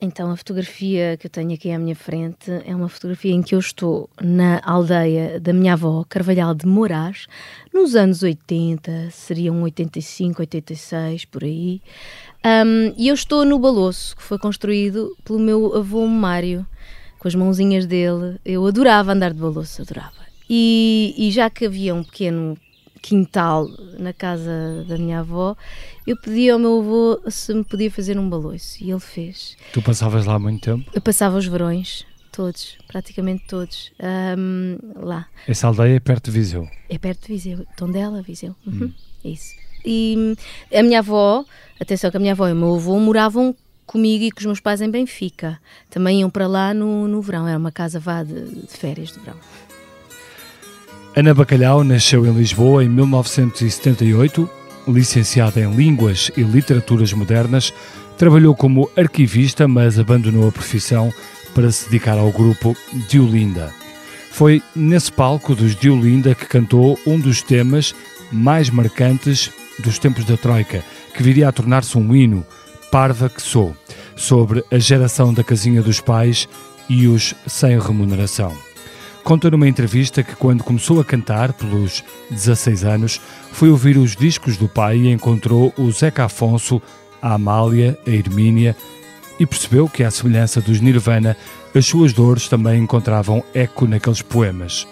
Então, a fotografia que eu tenho aqui à minha frente é uma fotografia em que eu estou na aldeia da minha avó, Carvalhal de Moraes, nos anos 80, seriam 85, 86, por aí. Um, e eu estou no Baloço, que foi construído pelo meu avô Mário, com as mãozinhas dele. Eu adorava andar de Baloço, adorava. E, e já que havia um pequeno quintal na casa da minha avó, eu pedi ao meu avô se me podia fazer um baloiço e ele fez. Tu passavas lá muito tempo? Eu passava os verões, todos, praticamente todos, um, lá. Essa aldeia é perto de Viseu? É perto de Viseu, Tondela, Viseu, uhum, hum. isso. E a minha avó, atenção que a minha avó e o meu avô moravam comigo e com os meus pais em Benfica. Também iam para lá no, no verão, era uma casa vá de, de férias de verão. Ana Bacalhau nasceu em Lisboa em 1978, licenciada em Línguas e Literaturas Modernas, trabalhou como arquivista, mas abandonou a profissão para se dedicar ao grupo Diolinda. Foi nesse palco dos Diolinda que cantou um dos temas mais marcantes dos tempos da Troika, que viria a tornar-se um hino, Parva que Sou, sobre a geração da casinha dos pais e os sem remuneração. Conta numa entrevista que, quando começou a cantar, pelos 16 anos, foi ouvir os discos do pai e encontrou o Zeca Afonso, a Amália, a Hermínia e percebeu que, à semelhança dos Nirvana, as suas dores também encontravam eco naqueles poemas.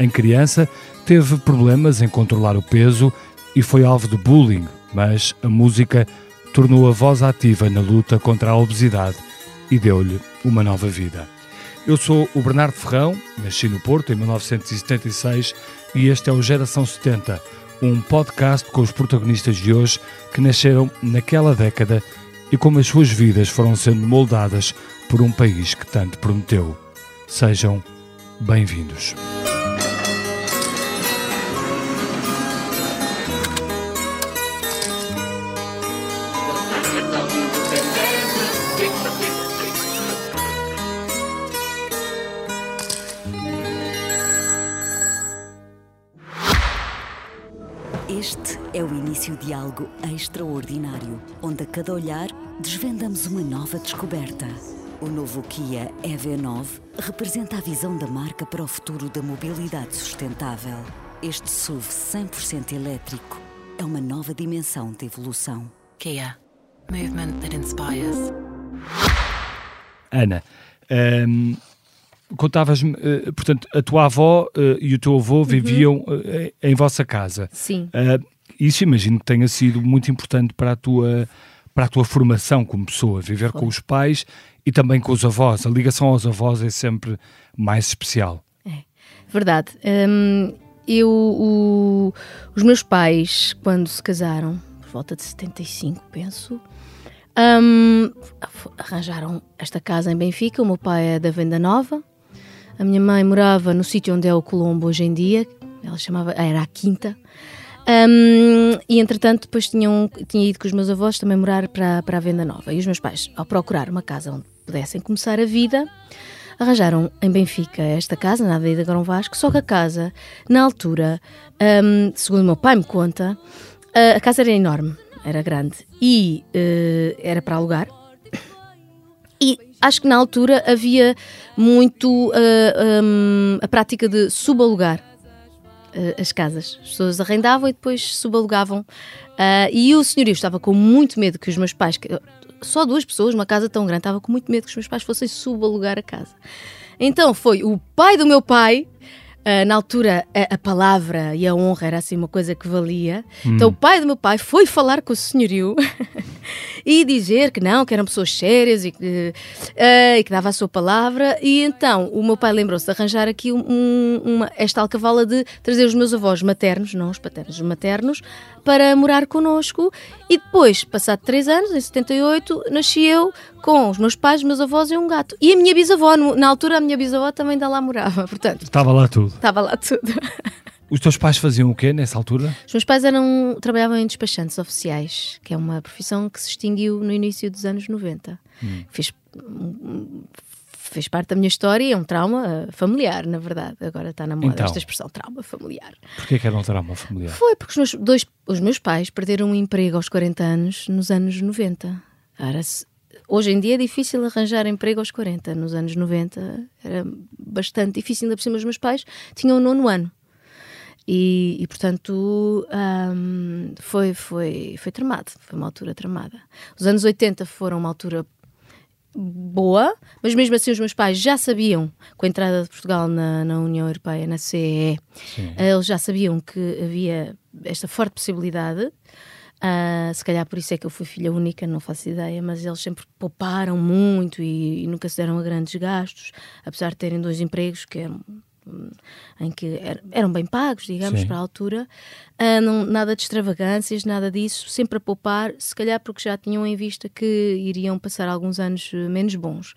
Em criança, teve problemas em controlar o peso e foi alvo de bullying, mas a música tornou a voz ativa na luta contra a obesidade e deu-lhe uma nova vida. Eu sou o Bernardo Ferrão, nasci no Porto em 1976 e este é o Geração 70, um podcast com os protagonistas de hoje que nasceram naquela década e como as suas vidas foram sendo moldadas por um país que tanto prometeu. Sejam bem-vindos. Algo extraordinário, onde a cada olhar desvendamos uma nova descoberta. O novo Kia EV9 representa a visão da marca para o futuro da mobilidade sustentável. Este SUV 100% elétrico é uma nova dimensão de evolução. Kia. Movement that inspires. Ana, um, contavas-me, uh, portanto, a tua avó uh, e o teu avô uhum. viviam uh, em vossa casa. Sim isso imagino que tenha sido muito importante para a tua, para a tua formação como pessoa, viver Foi. com os pais e também com os avós. A ligação aos avós é sempre mais especial. É, verdade. Hum, eu, o, os meus pais, quando se casaram, por volta de 75, penso, hum, arranjaram esta casa em Benfica. O meu pai é da Venda Nova. A minha mãe morava no sítio onde é o Colombo hoje em dia. Ela chamava, era a Quinta. Um, e entretanto, depois tinham, tinha ido com os meus avós também morar para, para a Venda Nova. E os meus pais, ao procurar uma casa onde pudessem começar a vida, arranjaram em Benfica esta casa, na Avenida Grão Vasco. Só que a casa, na altura, um, segundo o meu pai me conta, a casa era enorme, era grande e uh, era para alugar. E acho que na altura havia muito uh, um, a prática de subalugar as casas. As pessoas arrendavam e depois subalugavam. Uh, e o senhorio estava com muito medo que os meus pais, só duas pessoas, uma casa tão grande, estava com muito medo que os meus pais fossem subalugar a casa. Então foi o pai do meu pai Uh, na altura, a, a, palavra e a honra era assim uma coisa que valia. Hum. Então, o pai do meu pai foi falar com o senhorio e dizer que não, que eram pessoas sérias e que, uh, e que dava a sua palavra. E então, o meu pai lembrou-se de arranjar aqui um, uma, esta alcavala de trazer os meus avós maternos, não os paternos, os maternos, para morar connosco. E depois, passado três anos, em 78, nasci eu com os meus pais, meus avós e um gato. E a minha bisavó, na altura, a minha bisavó também ainda lá morava. Portanto, estava lá tudo. Estava lá tudo. Os teus pais faziam o quê nessa altura? Os meus pais eram, trabalhavam em despachantes oficiais, que é uma profissão que se extinguiu no início dos anos 90. Hum. Fez, fez parte da minha história e é um trauma familiar, na verdade. Agora está na moda então, esta expressão, trauma familiar. Porquê que era um trauma familiar? Foi porque os meus, dois, os meus pais perderam um emprego aos 40 anos nos anos 90. Era hoje em dia é difícil arranjar emprego aos 40. Nos anos 90 era bastante difícil. Ainda por cima, os meus pais tinham o nono ano. E, e portanto, um, foi, foi, foi tramado. Foi uma altura tramada. Os anos 80 foram uma altura boa, mas mesmo assim os meus pais já sabiam, com a entrada de Portugal na, na União Europeia, na CEE, eles já sabiam que havia esta forte possibilidade. Uh, se calhar por isso é que eu fui filha única, não faço ideia, mas eles sempre pouparam muito e, e nunca se deram a grandes gastos, apesar de terem dois empregos que eram em que eram bem pagos, digamos, Sim. para a altura, uh, não, nada de extravagâncias, nada disso, sempre a poupar, se calhar porque já tinham em vista que iriam passar alguns anos menos bons.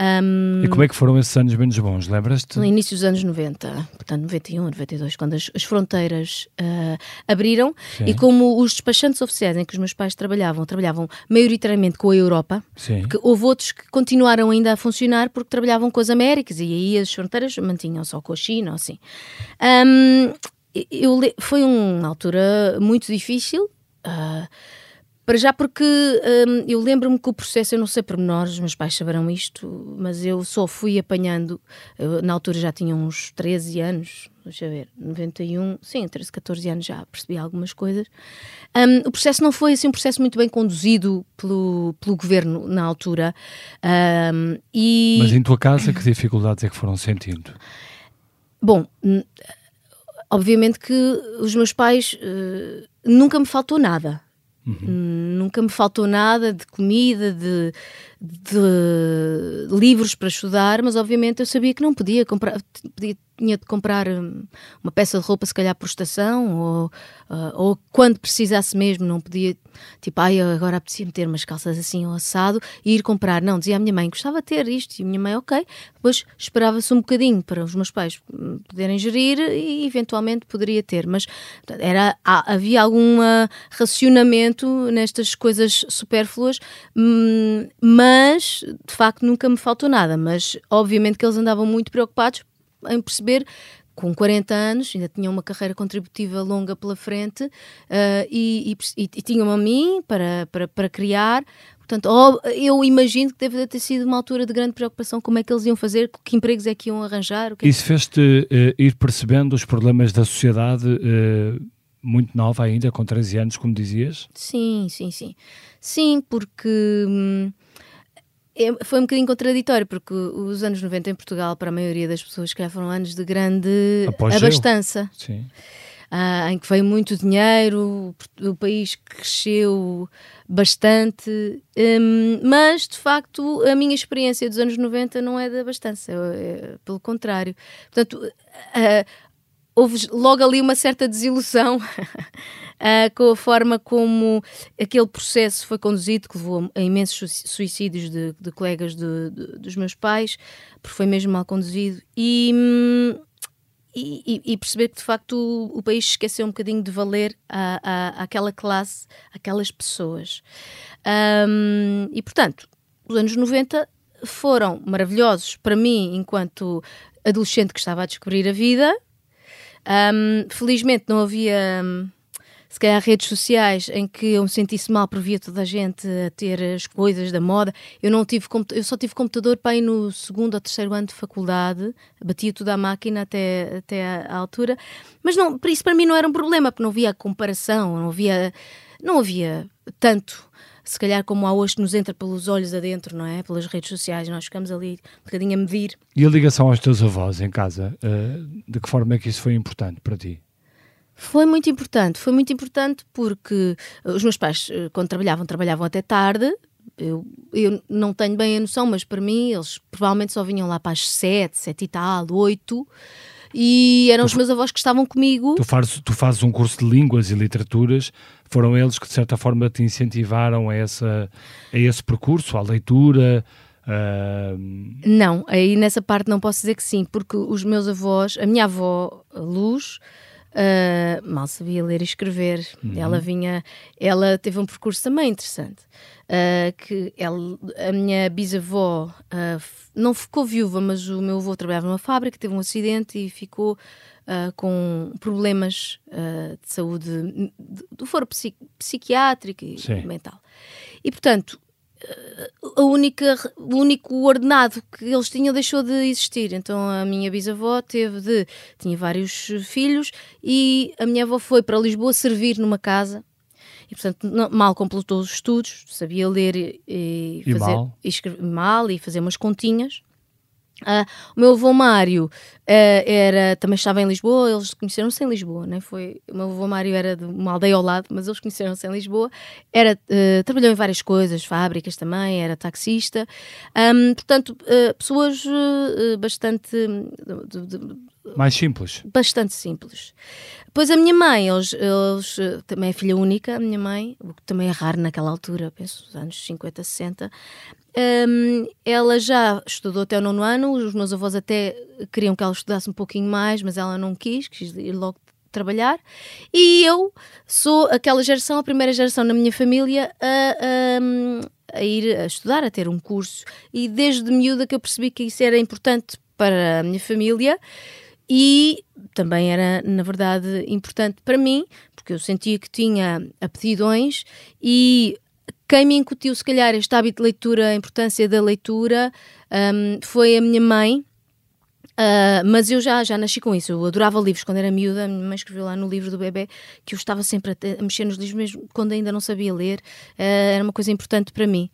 Um, e como é que foram esses anos menos bons, lembras-te? No início dos anos 90, portanto 91, 92, quando as, as fronteiras uh, abriram Sim. e como os despachantes oficiais em que os meus pais trabalhavam, trabalhavam maioritariamente com a Europa, Sim. porque houve outros que continuaram ainda a funcionar porque trabalhavam com as Américas e aí as fronteiras mantinham só com a China, assim. Um, eu, foi uma altura muito difícil. Uh, para já porque hum, eu lembro-me que o processo, eu não sei pormenores, os meus pais saberão isto, mas eu só fui apanhando, eu, na altura já tinha uns 13 anos, deixa eu ver, 91, sim, 13, 14 anos já percebi algumas coisas. Um, o processo não foi assim um processo muito bem conduzido pelo, pelo governo na altura. Um, e... Mas em tua casa, que dificuldades é que foram sentindo? Bom, obviamente que os meus pais uh, nunca me faltou nada. Uhum. Nunca me faltou nada de comida, de, de livros para estudar, mas obviamente eu sabia que não podia comprar, podia, tinha de comprar hum, uma peça de roupa, se calhar por estação, ou, uh, ou quando precisasse mesmo, não podia, tipo, ai, agora apetecia-me ter umas calças assim ou assado e ir comprar. Não, dizia à minha mãe, gostava de ter isto, e a minha mãe, ok. Depois esperava-se um bocadinho para os meus pais hum, poderem gerir e eventualmente poderia ter, mas era, havia algum racionamento nestas coisas supérfluas, hum, mas de facto nunca me faltou nada, mas obviamente que eles andavam muito preocupados em perceber com 40 anos, ainda tinham uma carreira contributiva longa pela frente uh, e, e, e, tinham a mim para, para, para criar. Portanto, eu imagino que deve ter sido uma altura de grande preocupação como é que eles iam fazer, que empregos é que iam arranjar. Que Isso é que... fez-te uh, ir percebendo os problemas da sociedade uh, muito nova ainda, com 13 anos, como dizias? Sim, sim, sim. Sim, porque... Hum, é, foi um bocadinho contraditório, porque os anos 90 em Portugal, para a maioria das pessoas, que foram anos de grande Apogeu. abastança. Sim. Ah, em que veio muito dinheiro, o, país cresceu bastante, um, mas de facto a minha experiência dos anos 90 não é de abastança, é, é, pelo contrário. Portanto, uh, houve logo ali uma certa desilusão uh, com a forma como aquele processo foi conduzido, que levou a imensos suicídios de, de colegas de, de, dos meus pais, porque foi mesmo mal conduzido. E. E, e, perceber que de facto o, o, país esqueceu um bocadinho de valer a, a, àquela classe, aquelas pessoas. Um, e portanto, os anos 90 foram maravilhosos para mim, enquanto adolescente que estava a descobrir a vida. Um, felizmente não havia se calhar redes sociais em que eu me sentisse mal por via toda a gente a ter as coisas da moda. Eu não tive eu só tive computador para ir no segundo ou terceiro ano de faculdade, batia tudo à máquina até, até à, altura, mas não, isso para mim não era um problema, porque não havia comparação, não havia, não havia tanto se calhar como há hoje nos entra pelos olhos adentro, não é? Pelas redes sociais, nós ficamos ali um bocadinho a medir. E a ligação aos teus avós em casa, uh, de que forma é que isso foi importante para ti? Foi muito importante, foi muito importante porque os meus pais, eh, quando trabalhavam, trabalhavam até tarde. Eu, eu não tenho bem a noção, mas para mim eles provavelmente só vinham lá para as sete, sete e tal, oito e eram tu, os meus avós que estavam comigo. Tu fazes, tu fazes um curso de línguas e literaturas, foram eles que de certa forma te incentivaram a, essa, a esse percurso, à leitura? Uh... Não, aí nessa parte não posso dizer que sim, porque os meus avós, a minha avó Luz, Uh, mal sabia ler e escrever. Uhum. Ela vinha, ela teve um percurso também interessante. Uh, que ela, a minha bisavó uh, não ficou viúva, mas o meu avô trabalhava numa fábrica, teve um acidente e ficou com problemas de saúde do foro psiquiátrico e Sim. mental. E portanto, a única, o único ordenado que eles tinham deixou de existir. Então a minha bisavó teve de. tinha vários filhos e a minha avó foi para Lisboa servir numa casa. E, portanto, não- mal completou os estudos, sabia ler e, e fazer mal? e escrever mal e fazer umas continhas. Ah, o meu avô Mário eh, era, também estava em Lisboa, eles conheceram-se em Lisboa, né? Foi, o meu avô Mário era de uma aldeia ao lado, mas eles conheceram-se em Lisboa. Era, eh, trabalhou em várias coisas, fábricas também, era taxista. Ahm, portanto, pessoas bastante, de- de- de- Mais simples. bastante simples. Depois a minha mãe, eles, eles, eh, também é filha única, a minha mãe, o que também é raro naquela altura, penso, nos anos 50, 60. Hum, ela já estudou até o nono ano, os meus avós até queriam que ela estudasse um pouquinho mais, mas ela não quis, quis ir logo trabalhar. E eu sou aquela geração, a primeira geração na minha família a, a- a ir a estudar, a ter um curso. E desde miúda que eu percebi que isso era importante para a minha família e também era, na verdade, importante para mim, porque eu sentia que tinha aptidões e quem me incutiu, se calhar, este hábito de leitura, a importância da leitura, hum, foi a minha mãe. Ah, mas eu já, já nasci com isso. Eu adorava livros quando era miúda. A minha mãe escreveu lá no livro do bebê que eu estava sempre a, te- a mexer nos livros, mesmo quando ainda não sabia ler. Ah, era uma coisa importante para mim.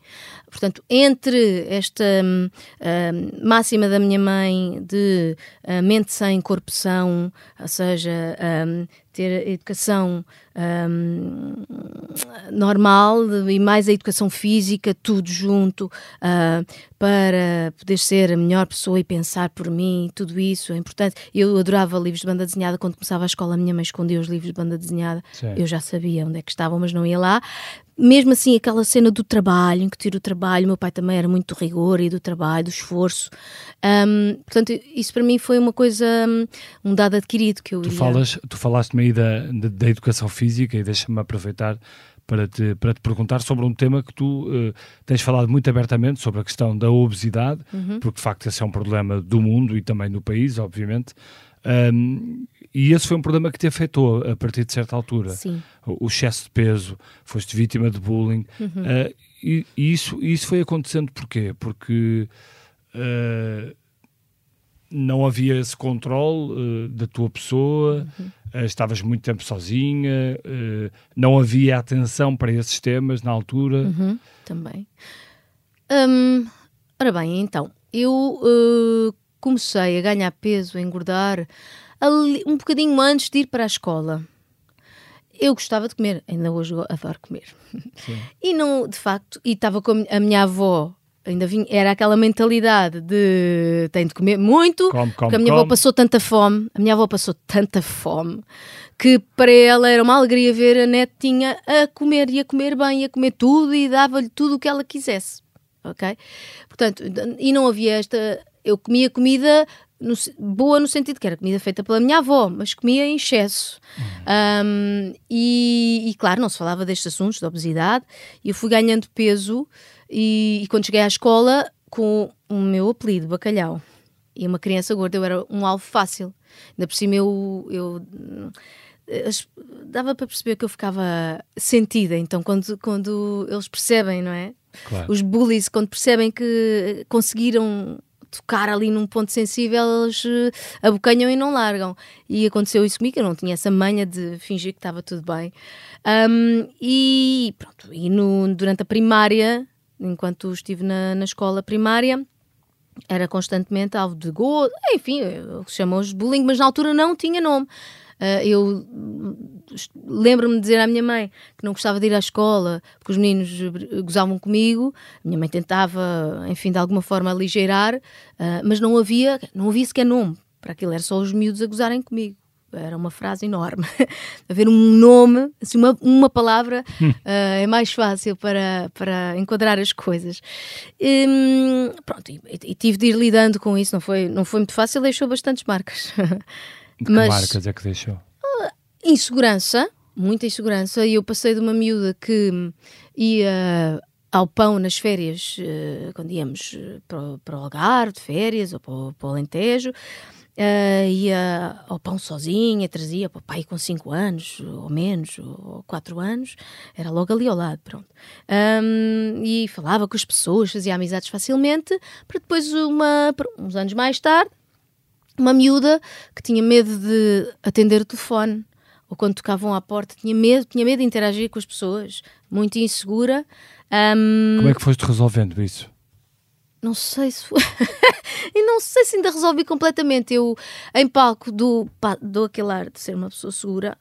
Portanto, entre esta hum, hum, máxima da minha mãe de ah, mente sem corpo são, ou seja, hum, ter educação hum, normal e mais a educação física, tudo junto, ah, para poder ser a melhor pessoa e pensar por mim, tudo isso é importante. Eu adorava livros de banda desenhada. Quando começava a escola, a minha mãe escondia os livros de banda desenhada. Sim. Eu já sabia onde é que estavam, mas não ia lá. Mesmo assim, aquela cena do trabalho, em que tiro o trabalho, meu pai também era muito do rigor e do trabalho, do esforço. Ahm, portanto, isso para mim foi uma coisa, hum, um dado adquirido que eu Tu, falas, tu falaste-me aí da, da, da educação física e deixa-me aproveitar para te, para te perguntar sobre um tema que tu eh, tens falado muito abertamente sobre a questão da obesidade, Uhum. porque de facto esse é um problema do mundo e também no país, obviamente. Ahm, e esse foi um problema que te afetou a partir de certa altura. Sim. O, o excesso de peso, foste vítima de bullying. Uhum. Ah, e, e isso, isso foi acontecendo porquê? Porque ah, não havia esse controle eh, da tua pessoa, Uhum. eh, estavas muito tempo sozinha, eh, não havia atenção para esses temas na altura. Uhum, também. Hum, ora bem, então, eu comecei a ganhar peso, a engordar, ali- um bocadinho antes de ir para a escola. Eu gostava de comer, ainda hoje adoro comer. E não, de facto, e estava com a minha avó, ainda vinha, era aquela mentalidade de tem de comer muito, Come, come, porque a minha avó come. passou tanta fome, a minha avó passou tanta fome, que para ela era uma alegria ver a netinha a comer e a comer bem, e a comer tudo e dava-lhe tudo o que ela quisesse, ok? Portanto, e não havia esta, eu comia comida no boa no sentido que era comida feita pela minha avó, mas comia em excesso. Um, e, e, claro, não se falava destes assuntos, da obesidade, e eu fui ganhando peso e, e quando cheguei à escola com o meu apelido, bacalhau, e uma criança gorda, eu era um alvo fácil. Ainda por cima eu, eu as- dava para perceber que eu ficava sentida, então quando, quando eles percebem, não é? Claro. Os bullies, quando percebem que conseguiram tocar ali num ponto sensível, eles eh, abocanham e não largam. E aconteceu isso comigo, eu não tinha essa manha de fingir que estava tudo bem. Ahm, e pronto, e no- durante a primária, enquanto estive na, na escola primária, era constantemente alvo de gozo, enfim, o que se de bullying, mas na altura não tinha nome. Ah, eu hum, lembro-me de dizer à minha mãe que não gostava de ir à escola porque os meninos gozavam comigo. Minha mãe tentava, enfim, de alguma forma aligeirar, ah, mas não havia, não havia sequer nome para aquilo, era só os miúdos a gozarem comigo. Era uma frase enorme. Haver um nome, assim, uma, uma palavra, ah, é mais fácil para, para enquadrar as coisas. Hum, pronto, e, e tive de ir lidando com isso, não foi, não foi muito fácil, deixou bastantes marcas. Que Mas- marcas é que deixou? insegurança, muita insegurança, e eu passei de uma miúda que ia ao pão nas férias, uh, quando íamos eh, para, para o Algarve de férias ou para, para o Alentejo. Uh, ia ao pão sozinha, trazia para o pai com 5 anos, ou menos, ou 4 anos, era logo ali ao lado, pronto. Um, e falava com as pessoas, fazia amizades facilmente, para depois, uma, uns anos mais tarde, uma miúda que tinha medo de atender o telefone, ou quando tocavam à porta, tinha medo, tinha medo de interagir com as pessoas, muito insegura. Um, Como é que foste resolvendo isso? Não sei se foi. e não sei se ainda resolvi completamente. Eu, em palco, dou, pá, dou aquele ar de ser uma pessoa segura,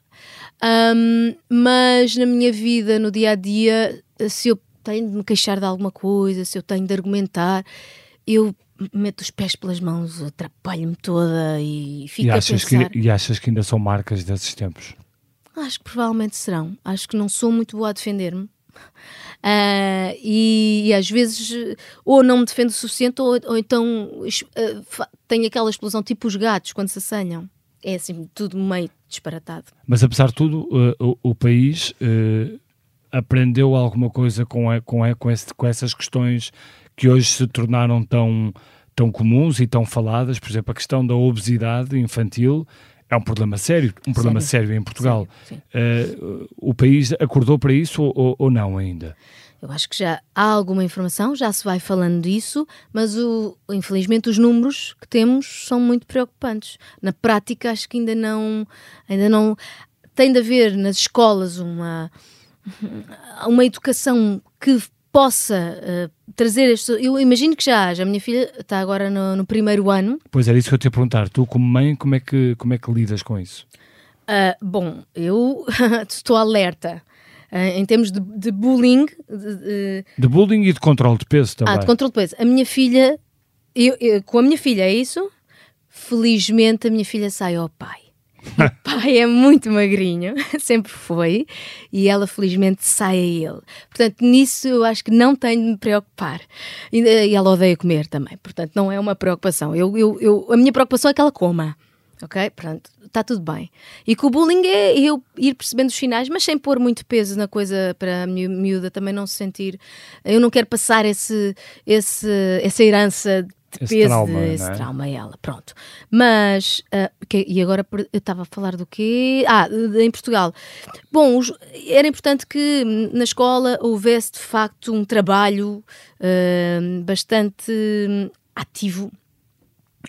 um, mas na minha vida, no dia a dia, se eu tenho de me queixar de alguma coisa, se eu tenho de argumentar, eu meto os pés pelas mãos, atrapalho-me toda e fico e achas a pensar. Que, e achas que ainda são marcas desses tempos? Acho que provavelmente serão. Acho que não sou muito boa a defender-me. Uh, e, e, às vezes ou não me defendo o suficiente ou, ou então uh, tenho aquela explosão tipo os gatos quando se assanham. É assim, tudo meio disparatado. Mas apesar de tudo, uh, o, o, país aprendeu alguma coisa com, a, com, a, com, esse, com essas questões que hoje se tornaram tão, tão comuns e tão faladas, por exemplo, a questão da obesidade infantil é um problema sério, um problema sério, sério em Portugal. Sério, uh, o país acordou para isso ou, ou, não ainda? Eu acho que já há alguma informação, já se vai falando disso, mas o, infelizmente os números que temos são muito preocupantes. Na prática, acho que ainda não, ainda não tem de haver nas escolas uma, uma educação que possa uh, trazer este. Eu imagino que já haja. A minha filha está agora no, no, primeiro ano. Pois era isso que eu te ia perguntar. Tu, como mãe, como é que, como é que lidas com isso? Uh, bom, eu estou alerta. Uh, em termos de, de bullying. De, de, de, bullying e de controle de peso também. Ah, de controle de peso. A minha filha, eu, eu, com a minha filha, é isso? Felizmente a minha filha sai ao pai. Pai é muito magrinho, sempre foi, e ela felizmente sai a ele. Portanto, nisso eu acho que não tenho de me preocupar. E, e ela odeia comer também, portanto, não é uma preocupação. Eu, eu, eu, a minha preocupação é que ela coma. Ok? Pronto, está tudo bem. E com o bullying é eu ir percebendo os finais, mas sem pôr muito peso na coisa para a miúda também não se sentir. Eu não quero passar esse, esse, essa herança esse peso trauma, desse é? trauma a ela. Pronto. Mas, uh, que, e agora eu estava a falar do quê? Ah, em Portugal. Bom, os, era importante que na escola houvesse de facto um trabalho uh, bastante ativo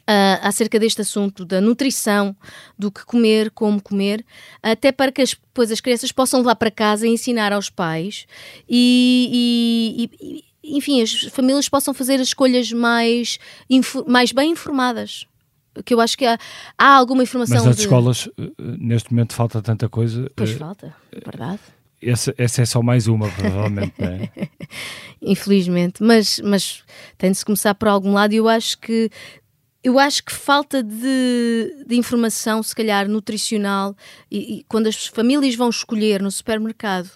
Uh, acerca deste assunto da nutrição, do que comer, como comer, até para que as, depois as crianças possam levar para casa e ensinar aos pais e, e, enfim, as famílias possam fazer as escolhas mais, mais bem informadas. Que eu acho que há, há alguma informação. Mas nas de... escolas, eh, neste momento, falta tanta coisa. Pois uh, falta, verdade. Essa, essa, é só mais uma, provavelmente, não é? Infelizmente, mas, mas tem de se começar por algum lado e eu acho que eu acho que falta de, de informação, se calhar nutricional, e, e, quando as famílias vão escolher no supermercado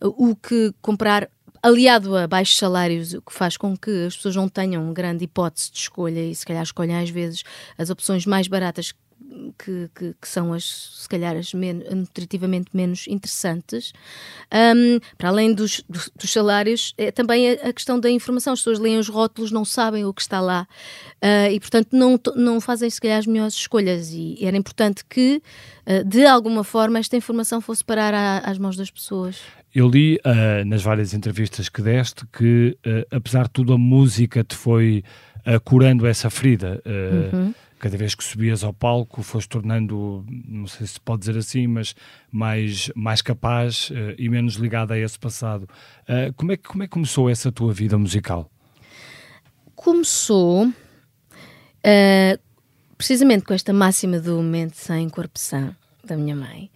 o que comprar aliado a baixos salários, o que faz com que as pessoas não tenham grande hipótese de escolha e se calhar escolhem às vezes as opções mais baratas que, que, que, são as, se calhar, as men nutritivamente menos interessantes. Um, para além dos, dos, salários, é também a, a, questão da informação. As pessoas leem os rótulos, não sabem o que está lá uh, e, portanto, não, não fazem, se calhar, as melhores escolhas. E era importante que, uh, de alguma forma, esta informação fosse parar às mãos das pessoas. Eu li uh, nas várias entrevistas que deste que, apesar de tudo, a música te foi curando essa ferida. Uhum cada vez que subias ao palco foste tornando, não sei se pode dizer assim, mas mais, mais capaz uh, e menos ligada a esse passado. Uh, como, é, como é que começou essa tua vida musical? Começou uh, precisamente com esta máxima do mente sem corpo sã da minha mãe,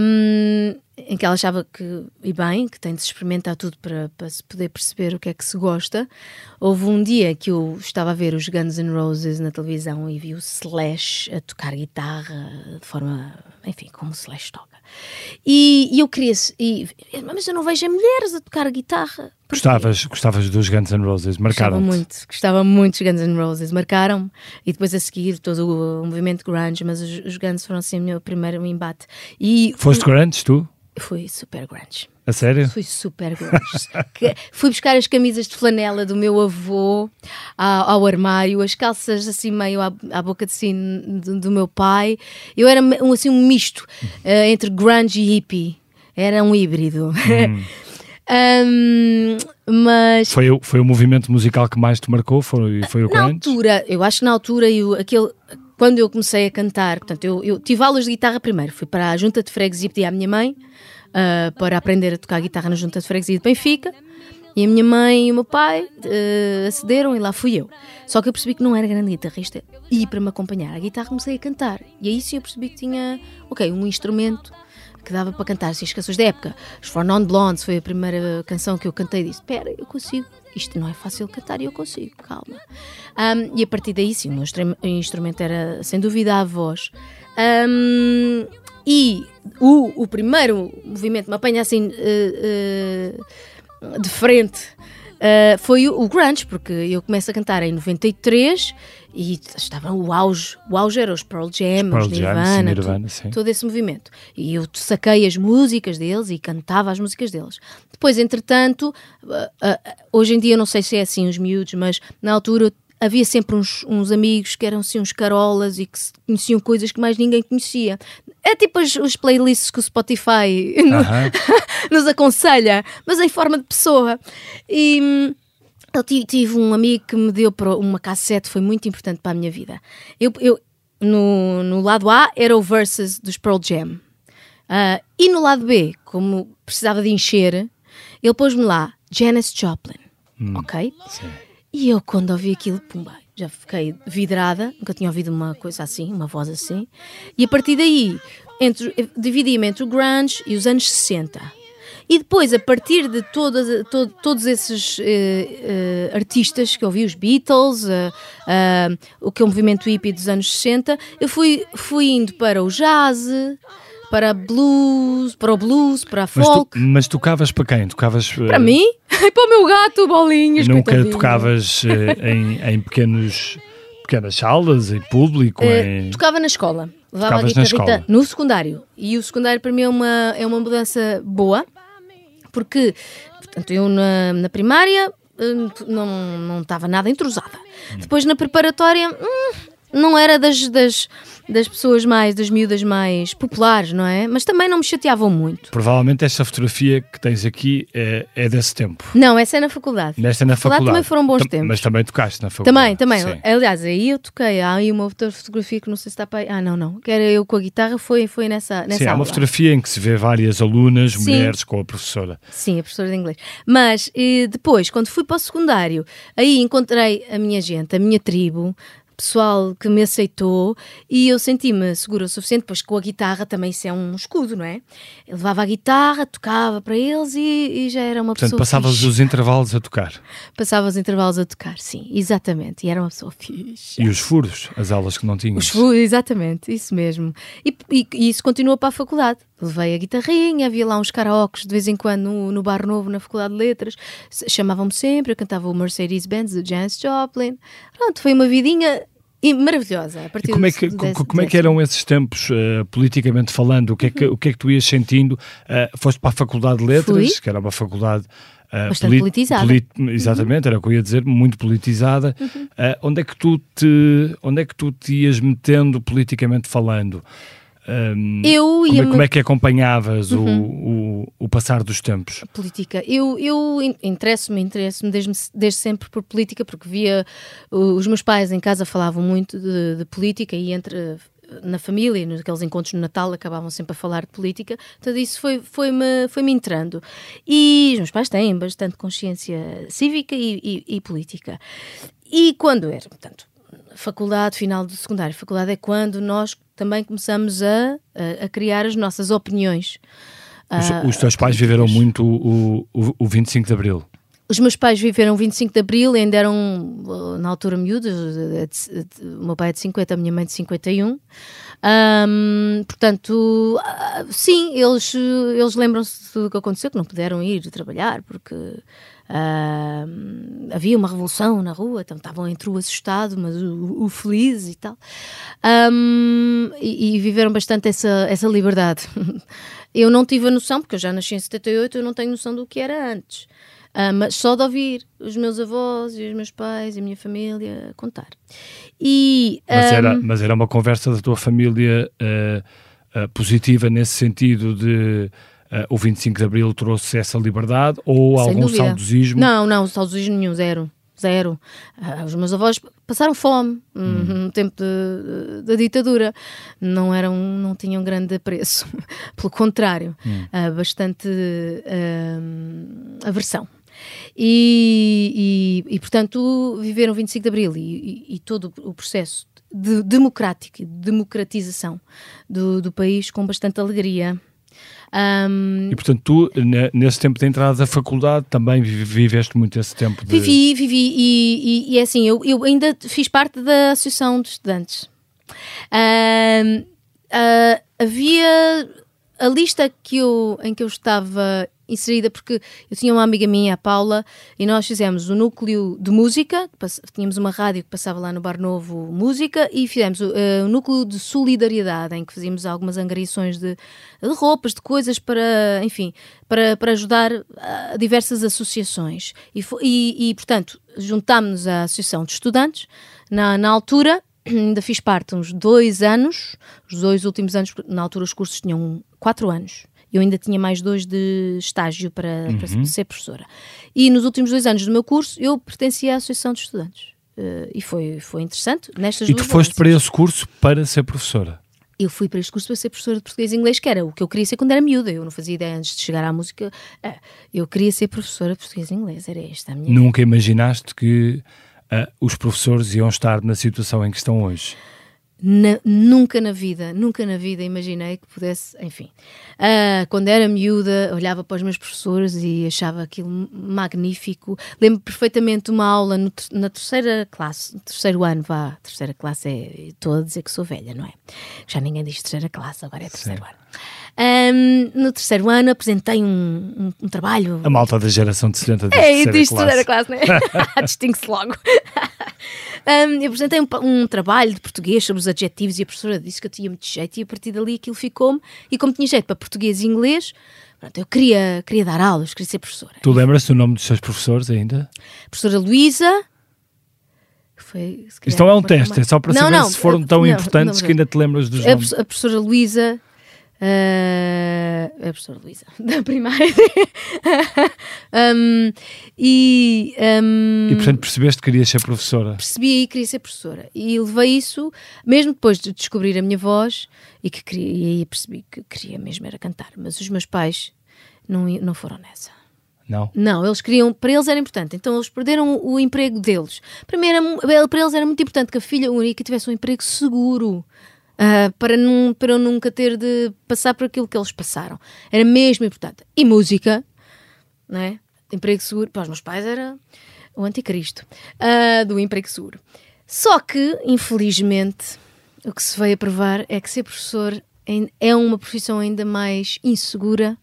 um, em que ela achava que, e bem, que tem de se experimentar tudo para, para se poder perceber o que é que se gosta. Houve um dia que eu estava a ver os Guns N' Roses na televisão e vi o Slash a tocar guitarra de forma, enfim, como o Slash toca. E, e eu queria. E, mas eu não vejo mulheres a tocar guitarra. Gostavas, gostavas dos Guns N' Roses, marcaram Gostava muito, gostava muito dos Guns N' Roses, marcaram e depois a seguir todo o movimento grunge, mas os, os Guns foram assim o meu primeiro embate. E, Foste grunge tu? Fui super grunge. A sério? Fui super grunge. Fui buscar as camisas de flanela do meu avô ao, ao armário, as calças assim meio à, à boca de sino do, do meu pai. Eu era um, assim um misto eh, entre grunge e hippie. Era um híbrido. Hum, mas Foi, o- foi o movimento musical que mais te marcou? Foi, foi o na grunge? altura, eu acho que na altura, eu, aquele, quando eu comecei a cantar, portanto, eu, eu tive aulas de guitarra primeiro, fui para a junta de freguesia pedi à minha mãe ah, para aprender a tocar guitarra na junta de freguesia de Benfica. E a minha mãe e o meu pai ah, acederam e lá fui eu. Só que eu percebi que não era grande guitarrista e para me acompanhar a guitarra comecei a cantar. E aí sim eu percebi que tinha, ok, um instrumento que dava para cantar assim, as canções da época. Os For Non Blondes foi a primeira canção que eu cantei e disse: Espera, eu consigo. Isto não é fácil cantar e eu consigo, calma. Ahm, e a partir daí, sim, o meu instru- instrumento era sem dúvida a voz. Ahm, e o, o primeiro movimento me apanha assim eh, eh, de frente eh, foi o, o grunge, porque eu começo a cantar em 93 e estava o auge. O auge era os Pearl Jam, Pearl os Jam, Nirvana, sim, tu- Nirvana, todo esse movimento. E eu saquei as músicas deles e cantava as músicas deles. Depois, entretanto, ah, ah, hoje em dia não sei se é assim os miúdos, mas na altura havia sempre uns, uns amigos que eram assim uns carolas e que conheciam coisas que mais ninguém conhecia. É tipo as, os playlists que o Spotify Aham. nos aconselha, mas em forma de pessoa. E hum, eu ti- tive um amigo que me deu uma cassete, foi muito importante para a minha vida. Eu, eu- no, no lado A era o Versus dos Pearl Jam. Ah, e no lado B, como precisava de encher, ele pôs-me lá Janis Joplin. Ok? Sim. E eu, quando ouvi aquilo, pumba, já fiquei vidrada, nunca tinha ouvido uma coisa assim, uma voz assim. E a partir daí, entre, dividia-me entre o grunge e os anos 60. E depois, a partir de todas, to- todos esses eh, eh, artistas que eu ouvi, os Beatles, ah, o que é o movimento hippie dos anos 60, eu fui, fui indo para o jazz, para blues, para o blues, para a Mas, tu, folk. mas tocavas para quem? Tocavas Para mim, para o meu gato, bolinhas. Nunca coitadinho. tocavas em, em pequenos, pequenas salas, em público? Em... tocava na escola. Levava a Tocavas guitarrita no secundário. E o secundário para mim é uma, é uma mudança boa, porque portanto, eu na, na primária hum, não, não estava nada entrosada. Depois na preparatória hum, não era das, das, das pessoas mais, das miúdas mais populares, não é? Mas também não me chateavam muito. Provavelmente esta fotografia que tens aqui é, é desse tempo. Não, essa é na faculdade. Nesta na Faculdade faculdade. também foram bons Tam- tempos. Mas também tocaste na faculdade. Também, também. Sim. Aliás, aí eu toquei. Há aí uma outra fotografia que não sei se está para aí. Ah, não, não. Que era eu com a guitarra, foi, foi nessa, nessa Sim, há aula. uma fotografia em que se vê várias alunas, Sim. mulheres, com a professora. Sim, a professora de inglês. Mas eh, depois, quando fui para o secundário, aí encontrei a minha gente, a minha tribo, pessoal que me aceitou e eu senti-me segura o suficiente, pois com a guitarra também isso é um escudo, não é? Eu levava a guitarra, tocava para eles e, e já era uma Portanto, pessoa passavas fixe. os intervalos a tocar. Passava os intervalos a tocar, sim, exatamente. E era uma pessoa fixe. E os furos, as aulas que não tinhas. Os fu- exatamente, isso mesmo. E, e- e isso continua para a faculdade. Levei a guitarrinha, havia lá uns karaokes de vez em quando no, no Bar Novo, na Faculdade de Letras. Chamavam-me sempre, eu cantava o Mercedes-Benz do Janis Joplin. Pronto, foi uma vidinha e- maravilhosa. A partir E como é que, décimo- como é que eram esses tempos, eh, politicamente falando? O que, é que, o que é que tu ias sentindo? Eh, foste para a Faculdade de Letras, Fui. que era uma faculdade. eh, Bastante politizada. Uhum. polit- exatamente, era o que eu ia dizer, muito politizada. Eh, onde, é que tu te, onde é que tu te ias metendo politicamente falando? Ahm, Eu como, é, como é que acompanhavas o, o, o passar dos tempos? política. Eu, eu in- interesso-me, interesso-me desde, desde sempre por política, porque via os meus pais em casa falavam muito de, de política e entre na família, naqueles encontros no Natal, acabavam sempre a falar de política. Portanto, isso foi- foi-me foi -me entrando. E os meus pais têm bastante consciência cívica e, e- e política. E quando era, portanto, faculdade, final do secundário, faculdade é quando nós também começamos a, a, a criar as nossas opiniões. Os, Ah, os teus pais viveram muito o, o, o 25 de Abril. Os meus pais viveram 25 de Abril, ainda eram, na altura, miúdos. de- de- O meu pai é de 50, a minha mãe de 51. Ahm, portanto, ah, sim, eles, eles lembram-se de tudo o que aconteceu, que não puderam ir trabalhar, porque Ah, havia uma revolução na rua, então estavam entre o assustado, mas o, o feliz e tal. Um, e, e viveram bastante essa, essa liberdade. eu não tive a noção, porque eu já nasci em 78, eu não tenho noção do que era antes. Uh, mas só de ouvir os meus avós e os meus pais e a minha família contar. E, mas, um, era, mas era uma conversa da tua família uh, uh, positiva nesse sentido de uh, o 25 de Abril trouxe essa liberdade ou Sem algum dúvida. saudosismo? Não, não, saudosismo nenhum, zero. Zero. Ah, os meus avós passaram fome hum, no tempo de- da ditadura. Não, eram, não tinham grande apreço. Pelo contrário, ah, bastante ah, aversão. E, e- e, portanto, viveram o 25 de Abril e, e- todo o processo de democrático, e de democratização do, do país com bastante alegria. Ahm, E portanto, tu, ne- nesse tempo de entrada da faculdade, também vi- viveste muito esse tempo de. Vivi, vivi, e, e- e é assim, eu, eu ainda fiz parte da Associação de Estudantes. Ah, havia a lista que eu, em que eu estava inserida, porque eu tinha uma amiga minha, a Paula, e nós fizemos o núcleo de música, tínhamos uma rádio que passava lá no Bar Novo música, e fizemos o, eh, o núcleo de solidariedade, em que fazíamos algumas angariações de, de roupas, de coisas para, enfim, para, para ajudar a diversas associações. E, e, e, portanto, juntámos-nos à Associação de Estudantes, na, na altura, ainda fiz parte uns dois anos, os dois últimos anos, na altura os cursos tinham quatro anos. Eu ainda tinha mais dois de estágio para, para ser professora. E nos últimos dois anos do meu curso, eu pertencia à Associação de Estudantes. Eh, e foi, foi interessante. Nestas E tu foste para esse curso para ser professora. Eu fui para este curso para ser professora de português e inglês, que era o que eu queria ser quando era miúda. Eu não fazia ideia antes de chegar à música. Ah, eu queria ser professora de português e inglês. Era esta a minha Nunca imaginaste que ah, os professores iam estar na situação em que estão hoje. Na- nunca na vida, nunca na vida imaginei que pudesse, enfim. Ah, quando era miúda, olhava para os meus professores e achava aquilo magnífico. Lembro perfeitamente de uma aula no na terceira classe, no terceiro ano, vá, terceira classe é, estou a dizer que sou velha, não é? Já ninguém diz terceira classe, agora é terceiro ano. Ahm, no terceiro ano apresentei um, um- um trabalho A malta da geração de 70 diz é, terceira classe. classe, né? Distingue-se logo. Um, eu apresentei um, um trabalho de português sobre os adjetivos e a professora disse que eu tinha muito jeito e a partir dali aquilo ficou-me. E como tinha jeito para português e inglês, pronto, eu queria, queria dar aulas, queria ser professora. Tu lembras do nome dos seus professores ainda? Professora Luísa. Foi, se Isto não é um teste, é só para Não, saber não, se foram tão não, importantes que ainda te lembras dos A, nomes. a professora Luísa. Ah, a professora Luísa, da primária. Um, e. um, E portanto percebeste que querias ser professora. percebi que queria ser professora e levei isso, mesmo depois de descobrir a minha voz e que queria, e aí percebi que queria mesmo era cantar, mas os meus pais não, não foram nessa. Não? Não, eles queriam, para eles era importante, então eles perderam o emprego deles. Primeiro, mu- para eles era muito importante que a filha única tivesse um emprego seguro. Ah, para, não, para eu nunca ter de passar por aquilo que eles passaram. Era mesmo importante. E música, não é? Emprego seguro, para os meus pais era o anticristo ah, do emprego seguro. Só que, infelizmente, o que se veio a provar é que ser professor é uma profissão ainda mais insegura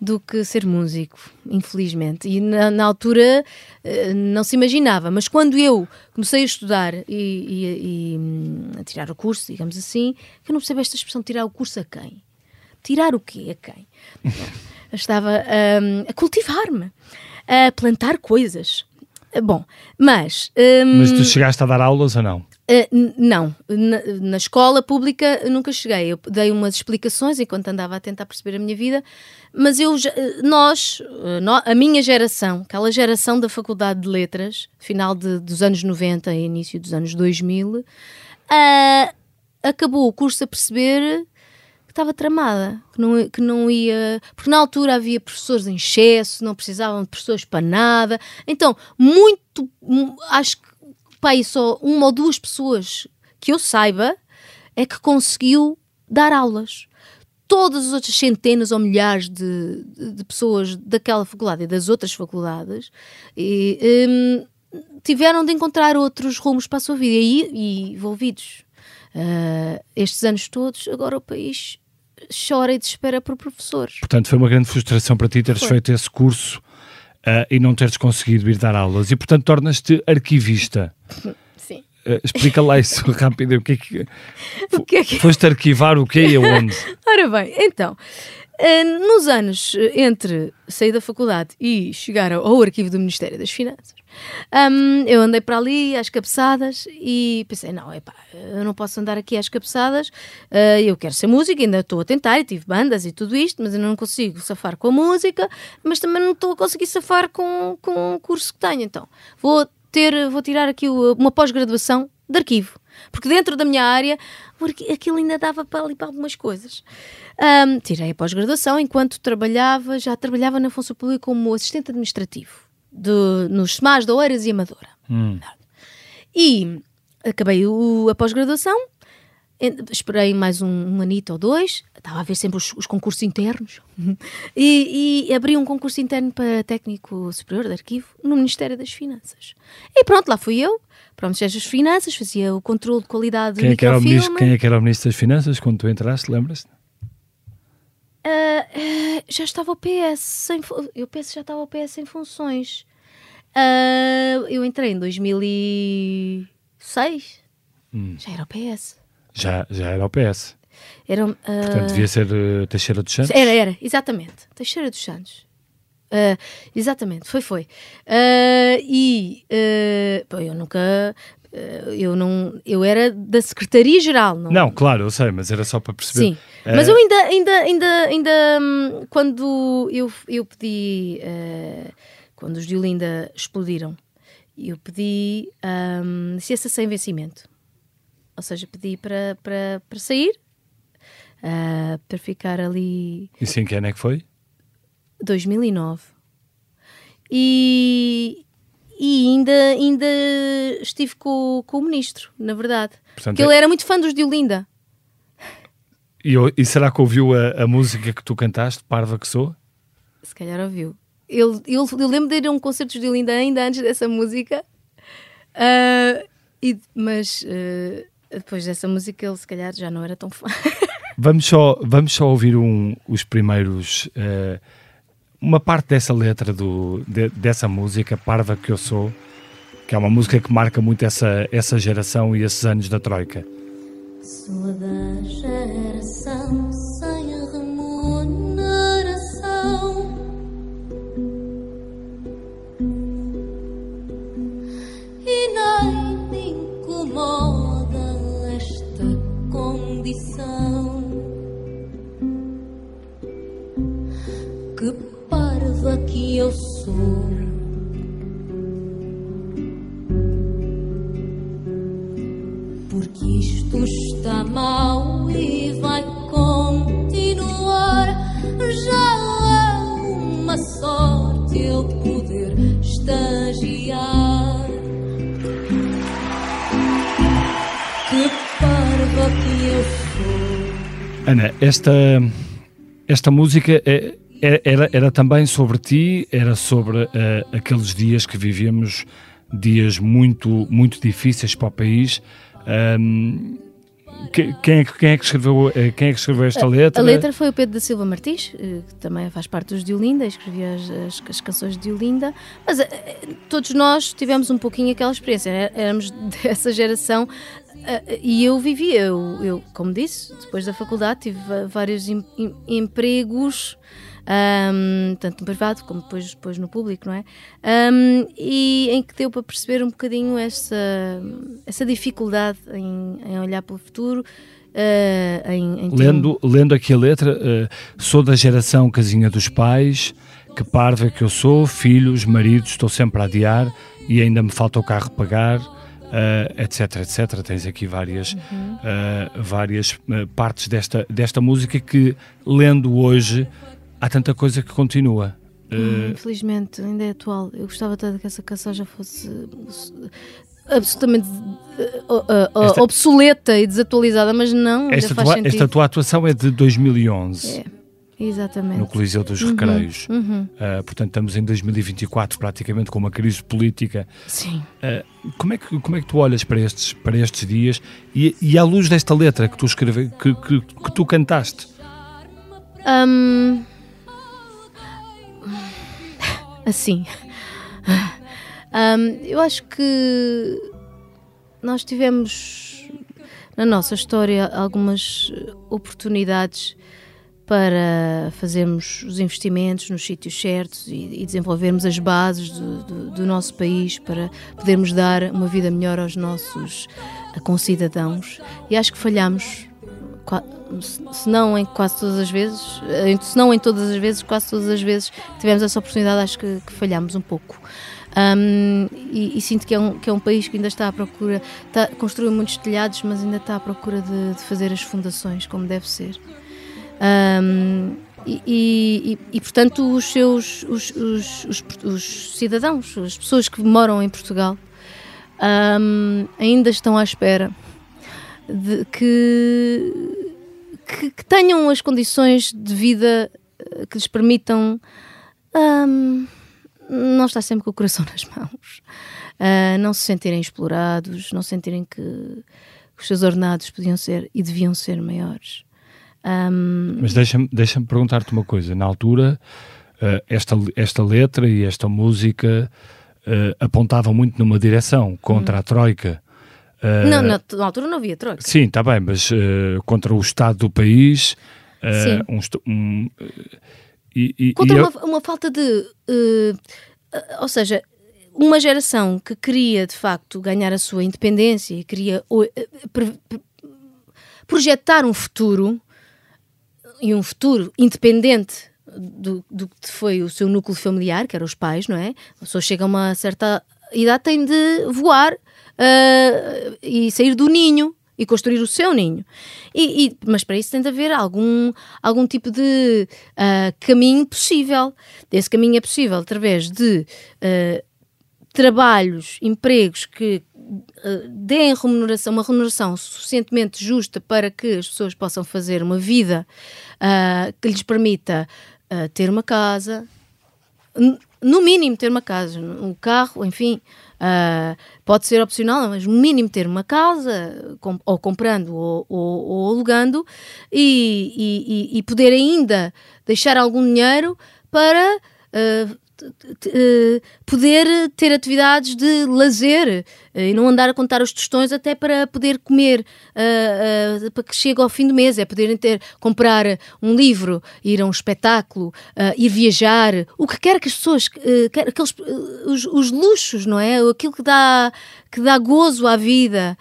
do que ser músico, infelizmente. E na, na altura eh, não se imaginava, mas quando eu comecei a estudar e, e- e, hum, a tirar o curso, digamos assim, que eu não percebo esta expressão tirar o curso a quem? Tirar o quê a quem? Eu estava hum, a cultivar-me, a plantar coisas. Bom, mas. hum, Mas tu chegaste a dar aulas ou não? N- não, na, na escola pública nunca cheguei. Eu dei umas explicações enquanto andava a tentar perceber a minha vida, mas eu, uh, nós, uh, nó- a minha geração, aquela geração da Faculdade de Letras, final de- dos anos 90 e início dos anos 2000, uh, acabou o curso a perceber que estava tramada, que não, que não ia. Porque na altura havia professores em excesso, não precisavam de professores para nada. Então, muito. mu- Acho que, pai, só uma ou duas pessoas que eu saiba é que conseguiu dar aulas. Todas as outras centenas ou milhares de, de- de pessoas daquela faculdade e das outras faculdades e, hum, tiveram de encontrar outros rumos para a sua vida e, e envolvidos. Ah, estes anos todos, agora o país chora e desespera por professores. Portanto, foi uma grande frustração para ti teres Foi. feito esse curso uh, e não teres conseguido ir dar aulas e, portanto, tornas-te arquivista. Sim. Uh, explica lá isso rápido. O que é que. O que é que... Foste arquivar o quê e aonde? Ora bem, então, nos anos eh, entre sair da faculdade e chegar ao arquivo do Ministério das Finanças, um, eu andei para ali às cabeçadas e pensei: não, epá, eu não posso andar aqui às cabeçadas, uh, eu quero ser música, ainda estou a tentar, e tive bandas e tudo isto, mas eu não consigo safar com a música, mas também não estou a conseguir safar com, com o curso que tenho. Então, vou, ter, vou tirar aqui uma pós-graduação de arquivo. Porque dentro da minha área, aquilo ainda dava para ali para algumas coisas. Um, tirei a pós-graduação enquanto trabalhava, já trabalhava na função pública como assistente administrativo de, nos SMAs de Oeiras e Amadora. Hum. E acabei o, a pós-graduação, esperei mais um, um anito ou dois, estava a ver sempre os, os concursos internos, e, e, abri um concurso interno para técnico superior de arquivo no Ministério das Finanças. E pronto, lá fui eu, para o Ministério das Finanças, fazia o controle de qualidade quem do é que era o ministro, Quem é que era o Ministro das Finanças quando tu entraste, lembras-te? Uh, uh, já estava o PS sem, eu penso que já estava o PS em funções. Uh, eu entrei em 2006, hum. já era o PS. Já, já era o PS. Era, Portanto, devia ser Teixeira dos Santos? Era, era, exatamente. Teixeira dos Santos. Exatamente, foi, foi. e bom, eu nunca eu não eu era da secretaria geral não não claro eu sei mas era só para perceber. Sim é... mas eu ainda ainda ainda ainda hum, quando eu eu pedi uh, quando os de Olinda explodiram eu pedi um, licença sem vencimento. Ou seja pedi para para, para sair uh, para ficar ali e sim que ano é que foi 2009 e e ainda, ainda estive com, com o ministro, na verdade. Portanto, que é... ele era muito fã dos de Olinda. E, e será que ouviu a, a, música que tu cantaste, Parva que Sou? Se calhar ouviu. Ele, ele, eu lembro de ir a um concerto de Olinda ainda antes dessa música, uh, e, mas uh, depois dessa música ele se calhar já não era tão fã. vamos, só, vamos só ouvir um, os primeiros. Uh, uma parte dessa letra, do, de, dessa música, Parva que eu sou, que é uma música que marca muito essa, essa geração e esses anos da Troika. Sou da geração eu sou. Porque isto está mal e vai continuar. Já é uma sorte eu poder estagiar. Que parva que eu sou. Ana, esta, esta música é era, era também sobre ti, era sobre uh, aqueles dias que vivíamos, dias muito, muito difíceis para o país. Um, quem, é, quem, é que escreveu, eh, quem é que escreveu esta letra? A, letra foi o Pedro da Silva Martins, eh, que também faz parte dos Diolinda, escrevia as, as, as canções de Diolinda, mas todos nós tivemos um pouquinho aquela experiência, éramos dessa geração e eu vivia, eu, eu, como disse, depois da faculdade tive vários em, em, empregos um, tanto no privado como depois, depois no público, não é? Um, e em que deu para perceber um bocadinho essa, essa dificuldade em, em olhar para o futuro. Uh, em, em lendo, lendo aqui a letra, uh, sou da geração casinha dos pais, que parva que eu sou, filhos, maridos, estou sempre a adiar e ainda me falta o carro pagar. Uh, etc, etc. Tens aqui várias, uhum. uh, várias partes desta, desta música que, lendo hoje, há tanta coisa que continua. Hum, uh... Infelizmente, ainda é atual. Eu gostava tanto que essa canção já fosse absolutamente uh, uh, esta... obsoleta e desatualizada, mas não. Esta, tua, esta tua atuação é de 2011. É. Exatamente. No Coliseu dos uhum, Recreios. Uhum. Uh, portanto, estamos em 2024, praticamente com uma crise política. Sim. Uh, como, é que, como é que tu olhas para estes, para estes dias e, e à luz desta letra que tu escreve, que, que, que tu cantaste? Um, assim. Hum, eu acho que nós tivemos na nossa história algumas oportunidades para fazermos os investimentos nos sítios certos e, e desenvolvermos as bases do, do, do, nosso país para podermos dar uma vida melhor aos nossos concidadãos. E acho que falhamos, se não em quase todas as vezes, se não em todas as vezes, quase todas as vezes tivemos essa oportunidade, acho que, que falhamos um pouco. Um, e, e, sinto que é, um, que é um país que ainda está à procura, está, construiu muitos telhados, mas ainda está à procura de, de fazer as fundações como deve ser. Um, e, e, e, portanto, os seus os, os, os, os, cidadãos, as pessoas que moram em Portugal, um, ainda estão à espera de que, que, que, tenham as condições de vida eh, que lhes permitam um, não estar sempre com o coração nas mãos, uh, não se sentirem explorados, não sentirem que os seus ordenados podiam ser e deviam ser maiores. Um... Mas deixa-me deixa perguntar-te uma coisa. Na altura, uh, esta, esta letra e esta música uh, apontavam muito numa direção contra hum. a Troika. Uh, não, na, na, altura não havia Troika. Sim, está bem, mas contra o Estado do país. Um, um, e, e, contra e uma, eu... uma, falta de. ou seja, uma geração que queria de facto ganhar a sua independência e queria projetar um futuro e um futuro independente do, do que foi o seu núcleo familiar, que eram os pais, não é? A pessoa chega a uma certa idade, tem de voar uh, e sair do ninho e construir o seu ninho. E, e, mas para isso tem de haver algum, algum tipo de uh, caminho possível. Esse caminho é possível através de uh, trabalhos, empregos que deem remuneração, uma remuneração suficientemente justa para que as pessoas possam fazer uma vida que lhes permita ter uma casa, no mínimo ter uma casa, um carro, enfim, uh, pode ser opcional, mas no mínimo ter uma casa, com, ou comprando ou, ou, ou alugando, e, e, e, poder ainda deixar algum dinheiro para uh, poder ter atividades de lazer eh, e não andar a contar os tostões até para poder comer uh, uh, para que chegue ao fim do mês, é poderem ter, comprar um livro, ir a um espetáculo, uh, ir viajar, o que quer que as pessoas, quer, aqueles, os, os, luxos, não é? Aquilo que dá, que dá gozo à vida,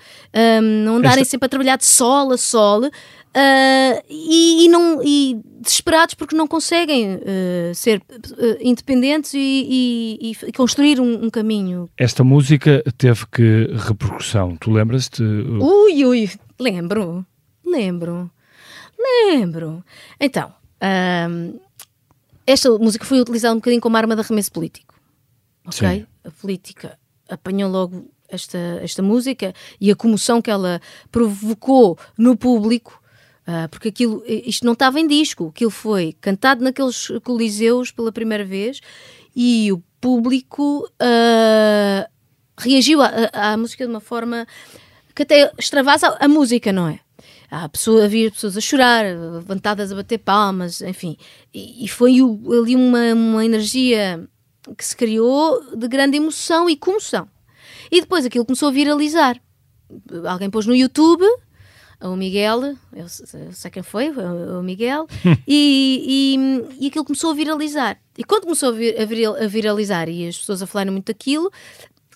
um, não andarem Esta... sempre a trabalhar de sol a sol. Uh, e, e, não, e desesperados porque não conseguem uh, ser uh, independentes e, e, e construir um, um, caminho. Esta música teve que repercussão, tu lembras-te? Ui, ui, lembro, lembro, lembro. Então, esta música foi utilizada um bocadinho como arma de arremesso político, ok? Sim. A política apanhou logo esta, esta música e a comoção que ela provocou no público porque aquilo, isto não estava em disco, aquilo foi cantado naqueles coliseus pela primeira vez e o público uh, reagiu à, música de uma forma que até extravasa a, música, não é? Há pessoa, havia pessoas a chorar, levantadas a bater palmas, enfim. E, e foi o, ali uma, uma energia que se criou de grande emoção e comoção. E depois aquilo começou a viralizar. Alguém pôs no YouTube o Miguel, eu, eu sei quem foi, o Miguel, e, e, e aquilo começou a viralizar. E quando começou a, vir, a, viralizar e as pessoas a falarem muito daquilo,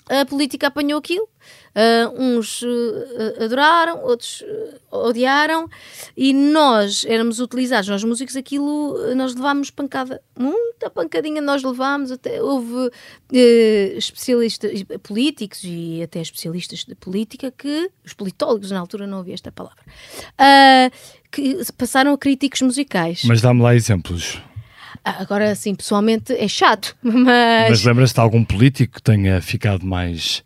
a política apanhou aquilo. Uh, uns uh, adoraram, outros uh, odiaram, e nós éramos utilizados, nós músicos, aquilo nós levámos pancada, muita pancadinha nós levámos, até houve especialistas políticos e até especialistas de política que, os politólogos na altura não havia esta palavra, que passaram a críticos musicais. Mas dá-me lá exemplos. Agora, sim, pessoalmente é chato, mas. Mas lembras-te de algum político que tenha ficado mais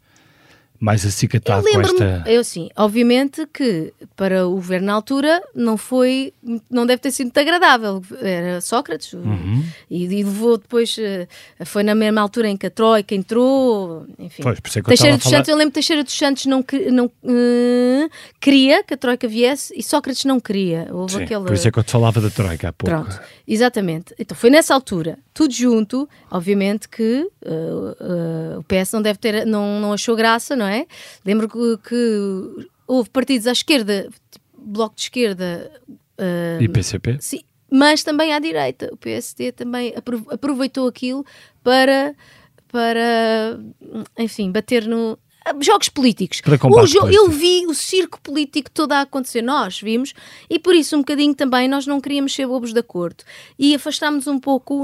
mais Eu acicatado com esta. eu sim, obviamente que para o governo na altura não foi, não deve ter sido muito agradável. Era Sócrates Uhum. e, e levou depois, eh, foi na mesma altura em que a Troika entrou, enfim. Pois, por isso é que eu Teixeira a dos falar- Santos, eu lembro que Teixeira dos Santos não, não eh, queria que a Troika viesse e Sócrates não queria. Houve Sim, aquele. Por isso é que eu te falava da Troika há pouco. Pronto, exatamente. Então foi nessa altura, tudo junto, obviamente que eh, eh, o PS não deve ter, não, não achou graça, não é? Lembro que, que houve partidos à esquerda, tipo, Bloco de Esquerda, eh, E PCP? sim, mas também à direita. O PSD também apro- aproveitou aquilo para, para enfim, bater no. Jogos políticos. Jo-. Eu vi o circo político todo a acontecer, nós vimos, e por isso um bocadinho também nós não queríamos ser bobos de acordo. E afastámos um pouco,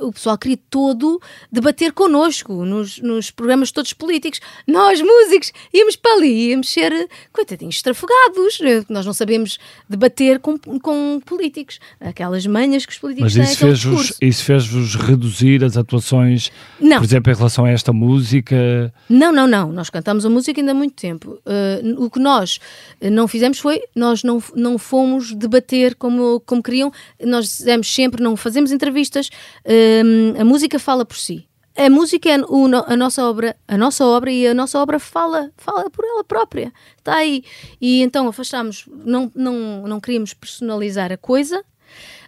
o pessoal queria todo debater connosco nos, nos programas todos políticos. Nós, músicos, íamos para ali, íamos ser, coitadinhos, estrafogados. eh, Nós não sabemos debater com, com políticos. Aquelas manhas que os políticos Mas têm, discurso. isso fez-vos reduzir as atuações, Não. por exemplo, em relação a esta música? Não, não, não. Nós cantamos a música ainda há muito tempo. Uh, o que nós uh, não fizemos foi, nós não, não fomos debater como, como queriam. Nós dizemos sempre, não fazemos entrevistas. Um, a música fala por si. A música é a nossa obra, a nossa obra e a nossa obra fala, fala por ela própria. Está aí. E então afastámos, não, não, não queríamos personalizar a coisa.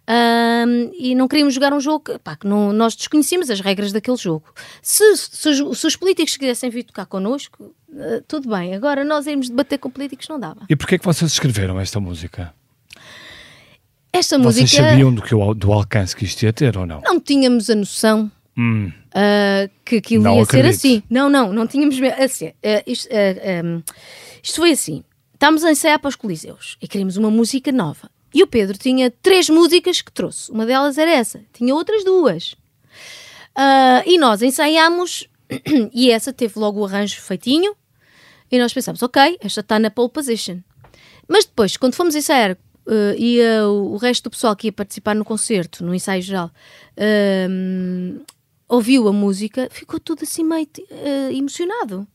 Ahm, e não queríamos jogar um jogo que, pá, que não- nós desconhecíamos as regras daquele jogo. Se, se os- se os políticos quisessem vir tocar connosco, eh, tudo bem. Agora nós irmos debater com políticos não dava. E porquê é que vocês escreveram esta música? Esta Vocês música sabiam do, que, do alcance que isto ia ter ou não? não tínhamos a noção Hum, ah, que aquilo Não ia acredito. ser assim. Não, não, não tínhamos mesmo. Assim, ah, isto, ah, ah, isto foi assim. Estávamos a ensaiar para os Coliseus e queríamos uma música nova. E o Pedro tinha três músicas que trouxe. Uma delas era essa. Tinha outras duas. Ah, e nós ensaiámos e essa teve logo o arranjo feitinho. E nós pensámos, ok, esta está na pole position. Mas depois, quando fomos ensaiar, eh, ia o, o resto do pessoal que ia participar no concerto, no ensaio geral, ehm, ouviu a música, ficou tudo assim meio emocionado.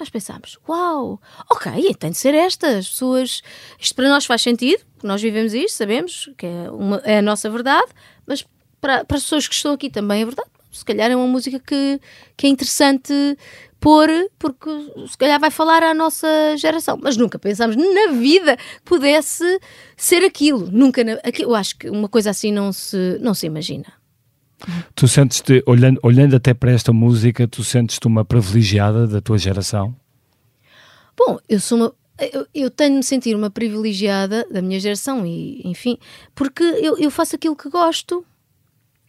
Nós pensámos, uau, ok, tem de ser esta. As pessoas, isto para nós faz sentido, nós vivemos isto, sabemos que é, uma- é a nossa verdade, mas para, para as pessoas que estão aqui também é verdade. Se calhar é uma música que, que é interessante pôr, porque se calhar vai falar à nossa geração. Mas nunca pensámos na vida que pudesse ser aquilo. Nunca, na- eu acho que uma coisa assim não se, não se imagina. Tu sentes-te, olhando, olhando até para esta música, tu sentes-te uma privilegiada da tua geração? Bom, eu sou uma. Eu, eu tenho de me sentir uma privilegiada da minha geração e, enfim, porque eu, eu faço aquilo que gosto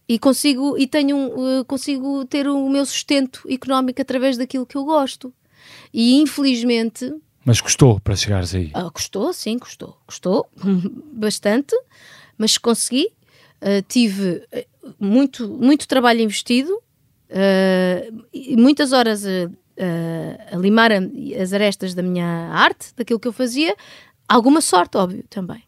e consigo e tenho eh, consigo ter o meu sustento económico através daquilo que eu gosto. E infelizmente, Mas custou para chegares aí? ah, custou, sim, custou, custou bastante, mas consegui. Ah, tive eh, muito, muito trabalho investido ah, e muitas horas a, a- a limar a- as arestas da minha arte, daquilo que eu fazia, alguma sorte, óbvio, também.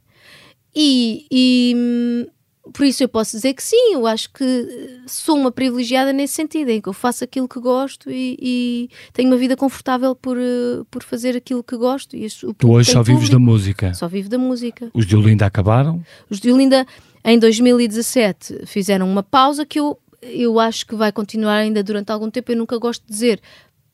E, e, hum, por isso eu posso dizer que sim, eu acho que sou uma privilegiada nesse sentido, em que eu faço aquilo que gosto e, e tenho uma vida confortável por, eh, por fazer aquilo que gosto. E isso, Tu hoje só vives da público. música. Só vivo da música. Os de Olinda acabaram? Os de Olinda, em 2017, fizeram uma pausa que eu, eu acho que vai continuar ainda durante algum tempo. Eu nunca gosto de dizer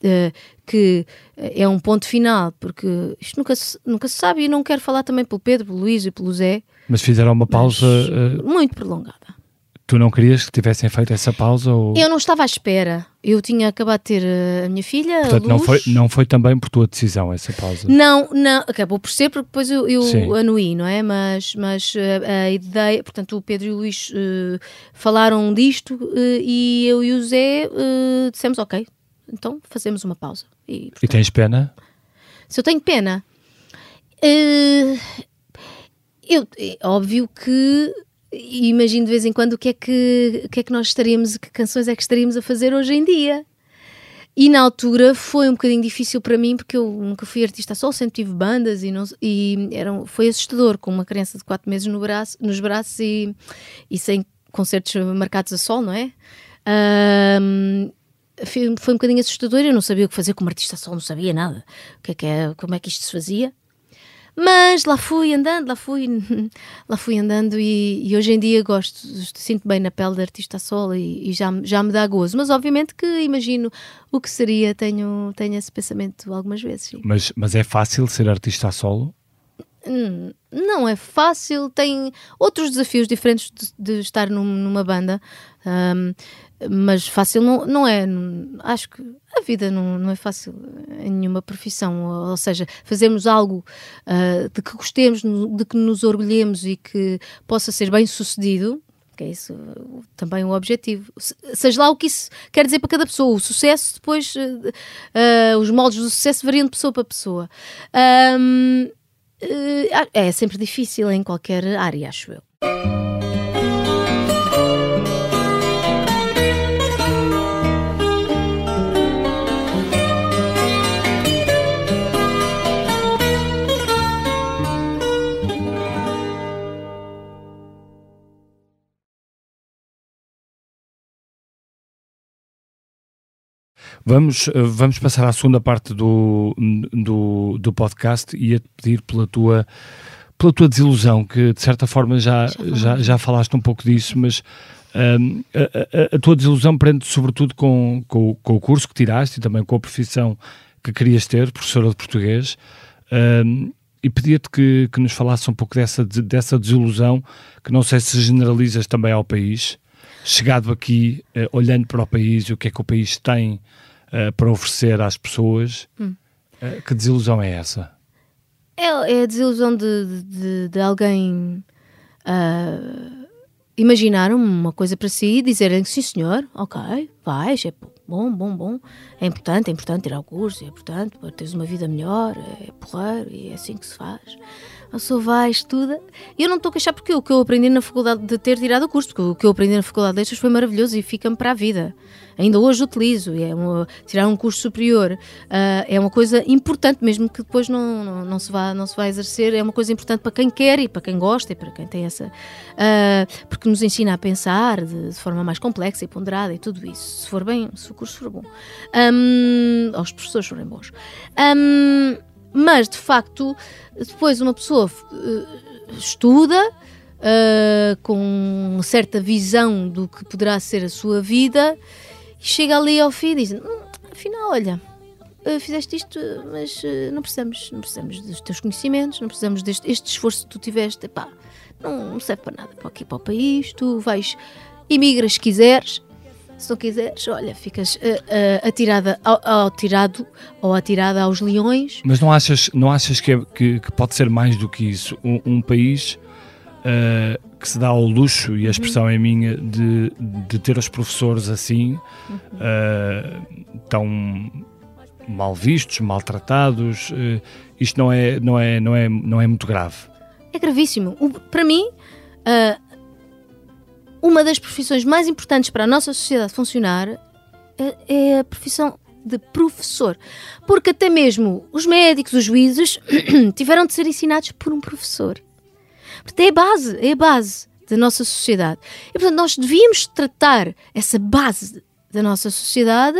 eh, que é um ponto final, porque isto nunca se, nunca se sabe e não quero falar também pelo Pedro, pelo Luís e pelo Zé, Mas fizeram uma pausa. eh, muito prolongada. Tu não querias que tivessem feito essa pausa? Ou... Eu não estava à espera. Eu tinha acabado de ter eh, a minha filha, Portanto, a não Luz. foi, não foi também por tua decisão essa pausa? Não, não, acabou por ser, porque depois eu, eu anuí, não é? Mas, mas eh, a ideia, portanto, o Pedro e o Luís eh, falaram disto eh, e eu e o Zé eh, dissemos, ok, então fazemos uma pausa. E, E portanto, tens pena? se eu tenho pena, eh, eu, é óbvio que imagino de vez em quando o que é que, o que, é que nós estaríamos, que canções é que estaríamos a fazer hoje em dia. E na altura foi um bocadinho difícil para mim porque eu nunca fui artista só, sempre tive bandas e, não, e era, um- foi assustador com uma criança de 4 meses no braço, nos braços e, e sem concertos marcados a sol, não é? Ahm, foi, foi um bocadinho assustador. Eu não sabia o que fazer como artista só, não sabia nada. O que é que é, como é que isto se fazia. Mas lá fui andando, lá fui, lá fui andando e, e hoje em dia gosto, sinto bem na pele de artista solo e, e já, já me dá gozo. Mas obviamente que imagino o que seria, tenho, tenho esse pensamento algumas vezes. sim. Mas, mas é fácil ser artista solo? Hum, Não é fácil, tem outros desafios diferentes de, de estar num- numa banda, Hum, mas fácil não, não é. Acho que a vida não, não é fácil em nenhuma profissão, ou, seja, fazermos algo ah, de que gostemos, de que nos orgulhemos e que possa ser bem sucedido. Que é isso uh, também o objetivo. Se- Seja lá o que isso quer dizer para cada pessoa. O sucesso, depois, uh, uh, os moldes do sucesso variam de pessoa para pessoa. Eh, é sempre difícil em qualquer área, acho eu. Vamos, eh, vamos passar à segunda parte do, do, do podcast e a pedir pela tua, pela tua desilusão, que de certa forma já, já, já falaste um pouco disso, mas hum, a, a- a tua desilusão prende sobretudo com, com, o- com o curso que tiraste e também com a profissão que querias ter, professora de português, hum, e pedia-te que, que nos falasse um pouco dessa, de- dessa desilusão, que não sei se generalizas também ao país, chegado aqui, eh, olhando para o país e o que é que o país tem eh, para oferecer às pessoas, eh, que desilusão é essa? É, é a desilusão de, de, de alguém ah, imaginar uma coisa para si e dizerem sim senhor, ok, vais, é bom, bom, bom, é importante, é importante tirar o curso, é importante para teres uma vida melhor, é porreiro e é assim que se faz. A pessoa vai, estuda. E eu não estou a queixar porque o que eu aprendi na faculdade de ter tirado o curso, porque o que eu aprendi na faculdade de letras foi maravilhoso e fica-me para a vida. Ainda hoje utilizo. É tirar um curso superior ah, é uma coisa importante, mesmo que depois não, não, não se vá, não se vá exercer. É uma coisa importante para quem quer e para quem gosta e para quem tem essa. ah, porque nos ensina a pensar de, de forma mais complexa e ponderada e tudo isso. Se for bem, se o curso for bom. Ou os professores forem bons. Ahm, mas, de facto, depois uma pessoa eh, estuda eh, com certa visão do que poderá ser a sua vida e chega ali ao fim e diz: "Hum, afinal, olha. eh, Fizeste isto, mas eh, não precisamos, não precisamos dos teus conhecimentos, não precisamos deste este esforço que tu tiveste. Epá, não, serve para nada para aqui para o país. Tu vais, imigras se quiseres, se não quiseres, olha, ficas eh, eh, atirada ao, ao tirado ou atirada aos leões. Mas não achas, não achas que, é- que- que pode ser mais do que isso? Um, um país eh, que se dá ao luxo, e a expressão é minha, de, de ter os professores assim, eh, tão mal vistos, maltratados, eh, isto não é, não, é, não, é, não é muito grave. É gravíssimo. O- para mim, uma das profissões mais importantes para a nossa sociedade funcionar é, é a profissão de professor. Porque até mesmo os médicos, os juízes, tiveram de ser ensinados por um professor. Portanto, é base, é a base da nossa sociedade. E, portanto, nós devíamos tratar essa base da nossa sociedade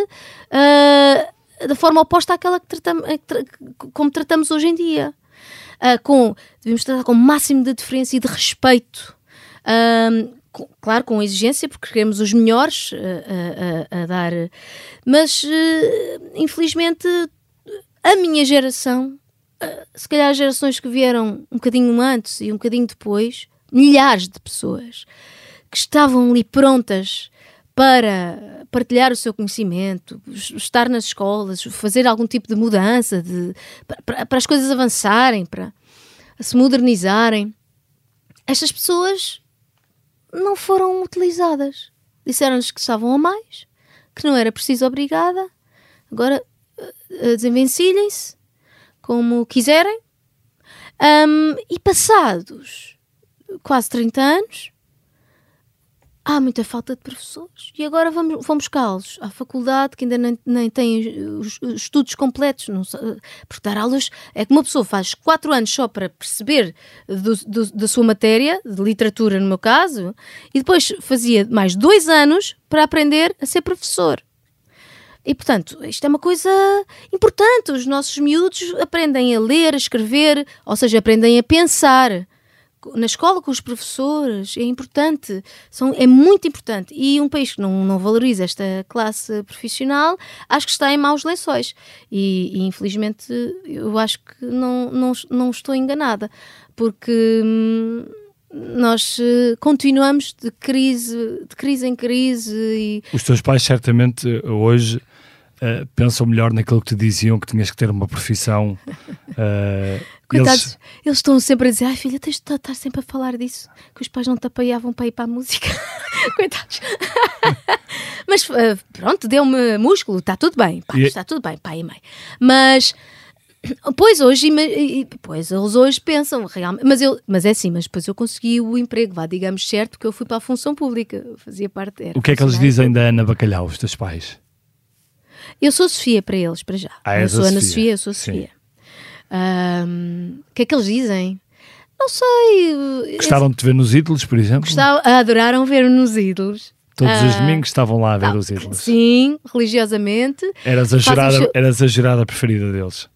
ah, da forma oposta àquela que tratamos, tra- como tratamos hoje em dia. Ah, com, devemos tratar com o máximo de diferença e de respeito. Com- claro, com exigência, porque queremos os melhores a- dar. Mas, infelizmente, a minha geração, se calhar gerações que vieram um bocadinho antes e um bocadinho depois, milhares de pessoas que estavam ali prontas para partilhar o seu conhecimento, estar nas escolas, fazer algum tipo de mudança, de, para, para as coisas avançarem, para se modernizarem. Estas pessoas não foram utilizadas. Disseram-nos que estavam a mais, que não era preciso obrigada. Agora eh, desenvencilhem-se como quiserem. Ahm, e passados quase 30 anos, há muita falta de professores. E agora vamos, vamos buscá-los à faculdade, que ainda nem, nem têm os, os estudos completos. Não, porque dar aulas é que uma pessoa faz 4 anos só para perceber do- do- da sua matéria, de literatura no meu caso, e depois fazia mais 2 anos para aprender a ser professor. E, portanto, isto é uma coisa importante. Os nossos miúdos aprendem a ler, a escrever, ou seja, aprendem a pensar. Na escola, com os professores, é importante, são, é muito importante. E um país que não, não valoriza esta classe profissional, acho que está em maus lençóis. E, e infelizmente, eu acho que não, não, não estou enganada, porque hum, nós eh, continuamos de crise, de crise em crise e Os teus pais certamente hoje eh, pensam melhor naquilo que te diziam que tinhas que ter uma profissão. eh, Coitados, eles- eles... estão sempre a dizer: Ai filha, tens de estar sempre a falar disso, que os pais não te apoiavam para ir para a música. Coitados. Mas eh, pronto, deu-me músculo, está tudo bem, pai, E- está tudo bem, pai e mãe. Mas. Pois hoje, pois eles hoje pensam realmente, mas, eu, mas é assim, mas depois eu consegui o emprego, vá, digamos certo, porque eu fui para a função pública, fazia parte. o que é que eles dizem da Ana Bacalhau, os teus pais? Eu sou Sofia para eles, para já. Ah, eu sou Ana Sofia. Sofia, eu sou. Sofia. O que é que eles dizem? Não sei. Gostaram de te ver nos ídolos, por exemplo? Gostavam, adoraram ver nos ídolos. Todos os Ah, domingos estavam lá a ver tá, os ídolos. Sim, religiosamente. Eras a, jurada, eras a jurada preferida deles.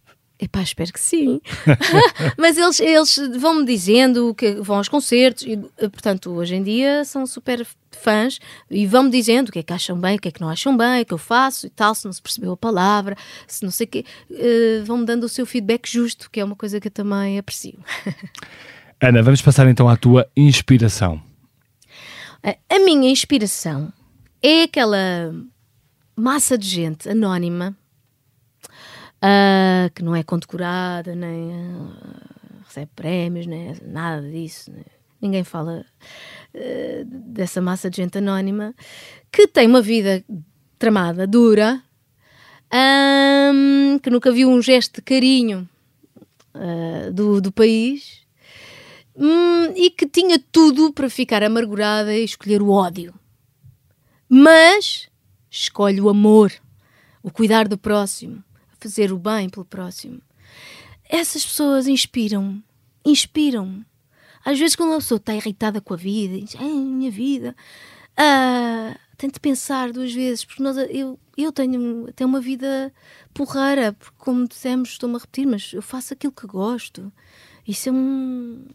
Epá, espero que sim. Mas eles, eles vão-me dizendo que vão aos concertos e, eh, portanto, hoje em dia são super fãs e vão-me dizendo o que é que acham bem, o que é que não acham bem, o que eu faço e tal, se não se percebeu a palavra, se não sei o quê. Eh, vão-me dando o seu feedback justo, que é uma coisa que eu também aprecio. Ana, vamos passar então à tua inspiração. A minha inspiração é aquela massa de gente anónima ah, que não é condecorada, nem ah, recebe prémios, nem nada disso. né? Ninguém fala ah, dessa massa de gente anónima que tem uma vida tramada, dura, ahm, que nunca viu um gesto de carinho do, do país Hum, e que tinha tudo para ficar amargurada e escolher o ódio. Mas escolhe o amor, o cuidar do próximo, fazer o bem pelo próximo. Essas pessoas inspiram-me, inspiram-me. Às vezes, quando uma pessoa está irritada com a vida, diz, ai, minha vida, ah, tem de pensar duas vezes, porque nós, eu, eu tenho até uma vida porreira, porque, como dissemos, estou-me a repetir, mas eu faço aquilo que gosto. Isso é, um,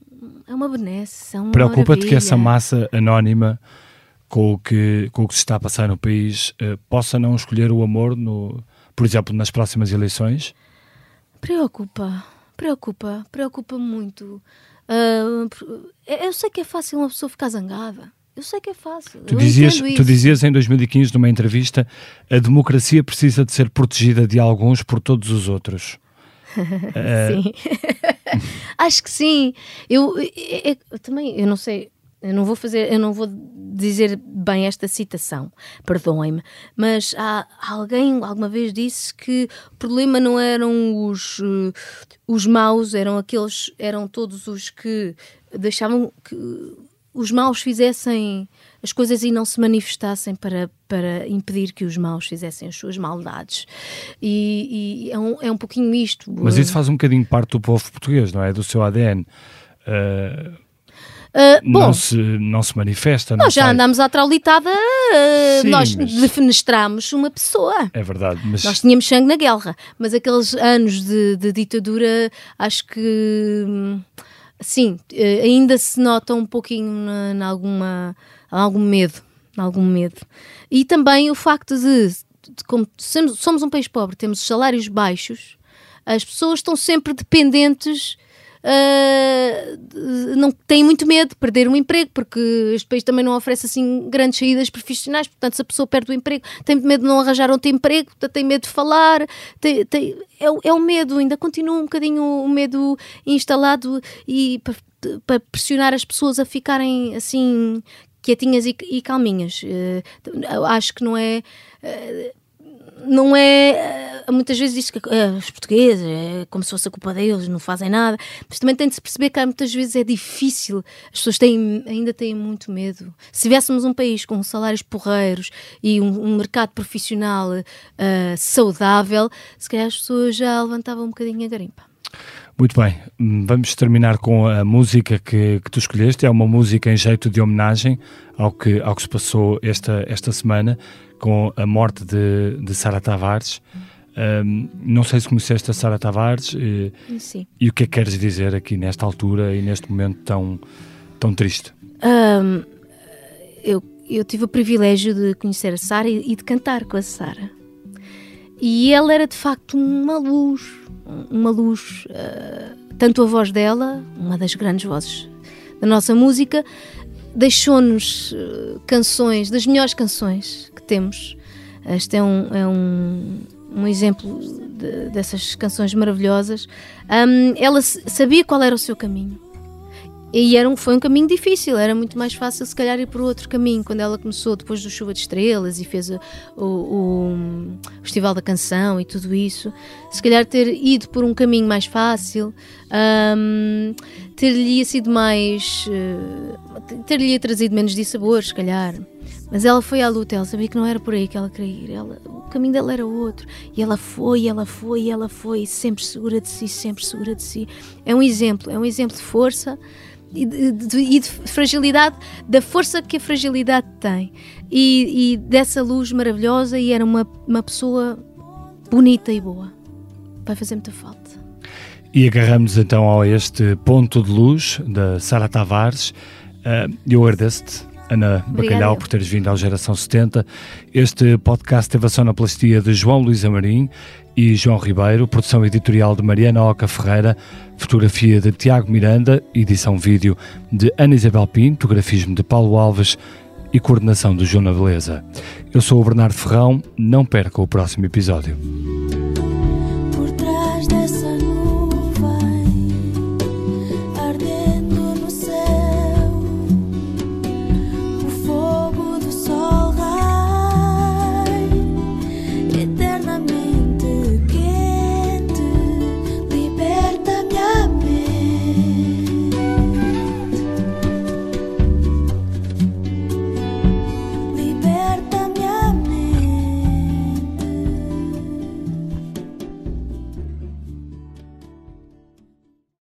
é uma benesse, é uma Preocupa-te que essa massa anónima, com o que, com o que se está a passar no país, eh, possa não escolher o amor, no, por exemplo, nas próximas eleições? Preocupa, preocupa, preocupa muito. Ah, por- eu sei que é fácil uma pessoa ficar zangada. Eu sei que é fácil. Tu eu dizias, tu dizias em 2015, numa entrevista, a democracia precisa de ser protegida de alguns por todos os outros. Sim. Acho que sim. Eu, é- é- eu também, eu não sei, eu não vou fazer, eu não vou dizer bem esta citação, perdoem-me, mas há, alguém alguma vez disse que o problema não eram os, eh, os maus, eram aqueles, eram todos os que deixavam que os maus fizessem as coisas e não se manifestassem para, para impedir que os maus fizessem as suas maldades. E, e é, um, é um pouquinho isto. Mas isso faz um bocadinho parte do povo português, não é? Do seu ADN. Eh, Ah, bom, não, se, não se manifesta. não nós já sai. andámos à traulitada, ah, Sim, nós mas- defenestramos uma pessoa. É verdade, mas Nós tínhamos sangue na guerra, mas aqueles anos de, de ditadura, acho que sim, eh, ainda se nota um pouquinho na, na alguma, algum medo, algum medo. E também o facto de, de como somos, somos um país pobre, temos salários baixos, as pessoas estão sempre dependentes. Ah, não têm muito medo de perder um emprego porque este país também não oferece assim grandes saídas profissionais portanto se a pessoa perde o emprego tem medo de não arranjar outro emprego portanto, tem medo de falar tem, tem- é, é o medo ainda continua um bocadinho o medo instalado e para, pressionar as pessoas a ficarem assim quietinhas e, e calminhas. Eu acho que não é não é. eh, Muitas vezes diz que eh, os portugueses é como se fosse a culpa deles, não fazem nada. Mas também tem de se perceber que muitas vezes é difícil, as pessoas têm, ainda têm muito medo. Se tivéssemos um país com salários porreiros e um, um mercado profissional eh, saudável, se calhar as pessoas já levantavam um bocadinho a garimpa. Muito bem, hum, vamos terminar com a música que, que tu escolheste. É uma música em jeito de homenagem ao que, ao que se passou esta, esta semana com a morte de, de Sara Tavares. Um, não sei se conheceste a Sara Tavares e, Sim. e o que é que queres dizer aqui nesta altura e neste momento tão, tão triste. Um, eu, eu tive o privilégio de conhecer a Sara e, e de cantar com a Sara. E ela era de facto uma luz, uma luz, uh, tanto a voz dela, uma das grandes vozes da nossa música, deixou-nos uh, canções, das melhores canções que temos. Este é um, é um, um exemplo de, dessas canções maravilhosas. Um, ela sabia qual era o seu caminho. E era um, foi um caminho difícil, era muito mais fácil se calhar ir por outro caminho. Quando ela começou depois do Chuva de Estrelas e fez o, o, o, Festival da Canção e tudo isso, se calhar ter ido por um caminho mais fácil, um, ter-lhe sido mais. Uh, ter-lhe trazido menos dissabores, se calhar. Mas ela foi à luta, ela sabia que não era por aí que ela queria ir. Ela, o caminho dela era outro. E ela foi, ela foi, ela foi, sempre segura de si, sempre segura de si. É um exemplo, é um exemplo de força e de, de, e de fragilidade, da força que a fragilidade tem. E, e, dessa luz maravilhosa, e era uma, uma pessoa bonita e boa. Vai fazer muita falta. E agarramos então a este ponto de luz da Sara Tavares. Uh, eu agradeço-te Ana Bacalhau, por teres vindo ao Geração 70. Este podcast teve a sonoplastia de João Luís Amarim e João Ribeiro, produção editorial de Mariana Oca Ferreira, fotografia de Tiago Miranda, edição vídeo de Ana Isabel Pinto, grafismo de Paulo Alves e coordenação de Joana Beleza. Eu sou o Bernardo Ferrão, não perca o próximo episódio.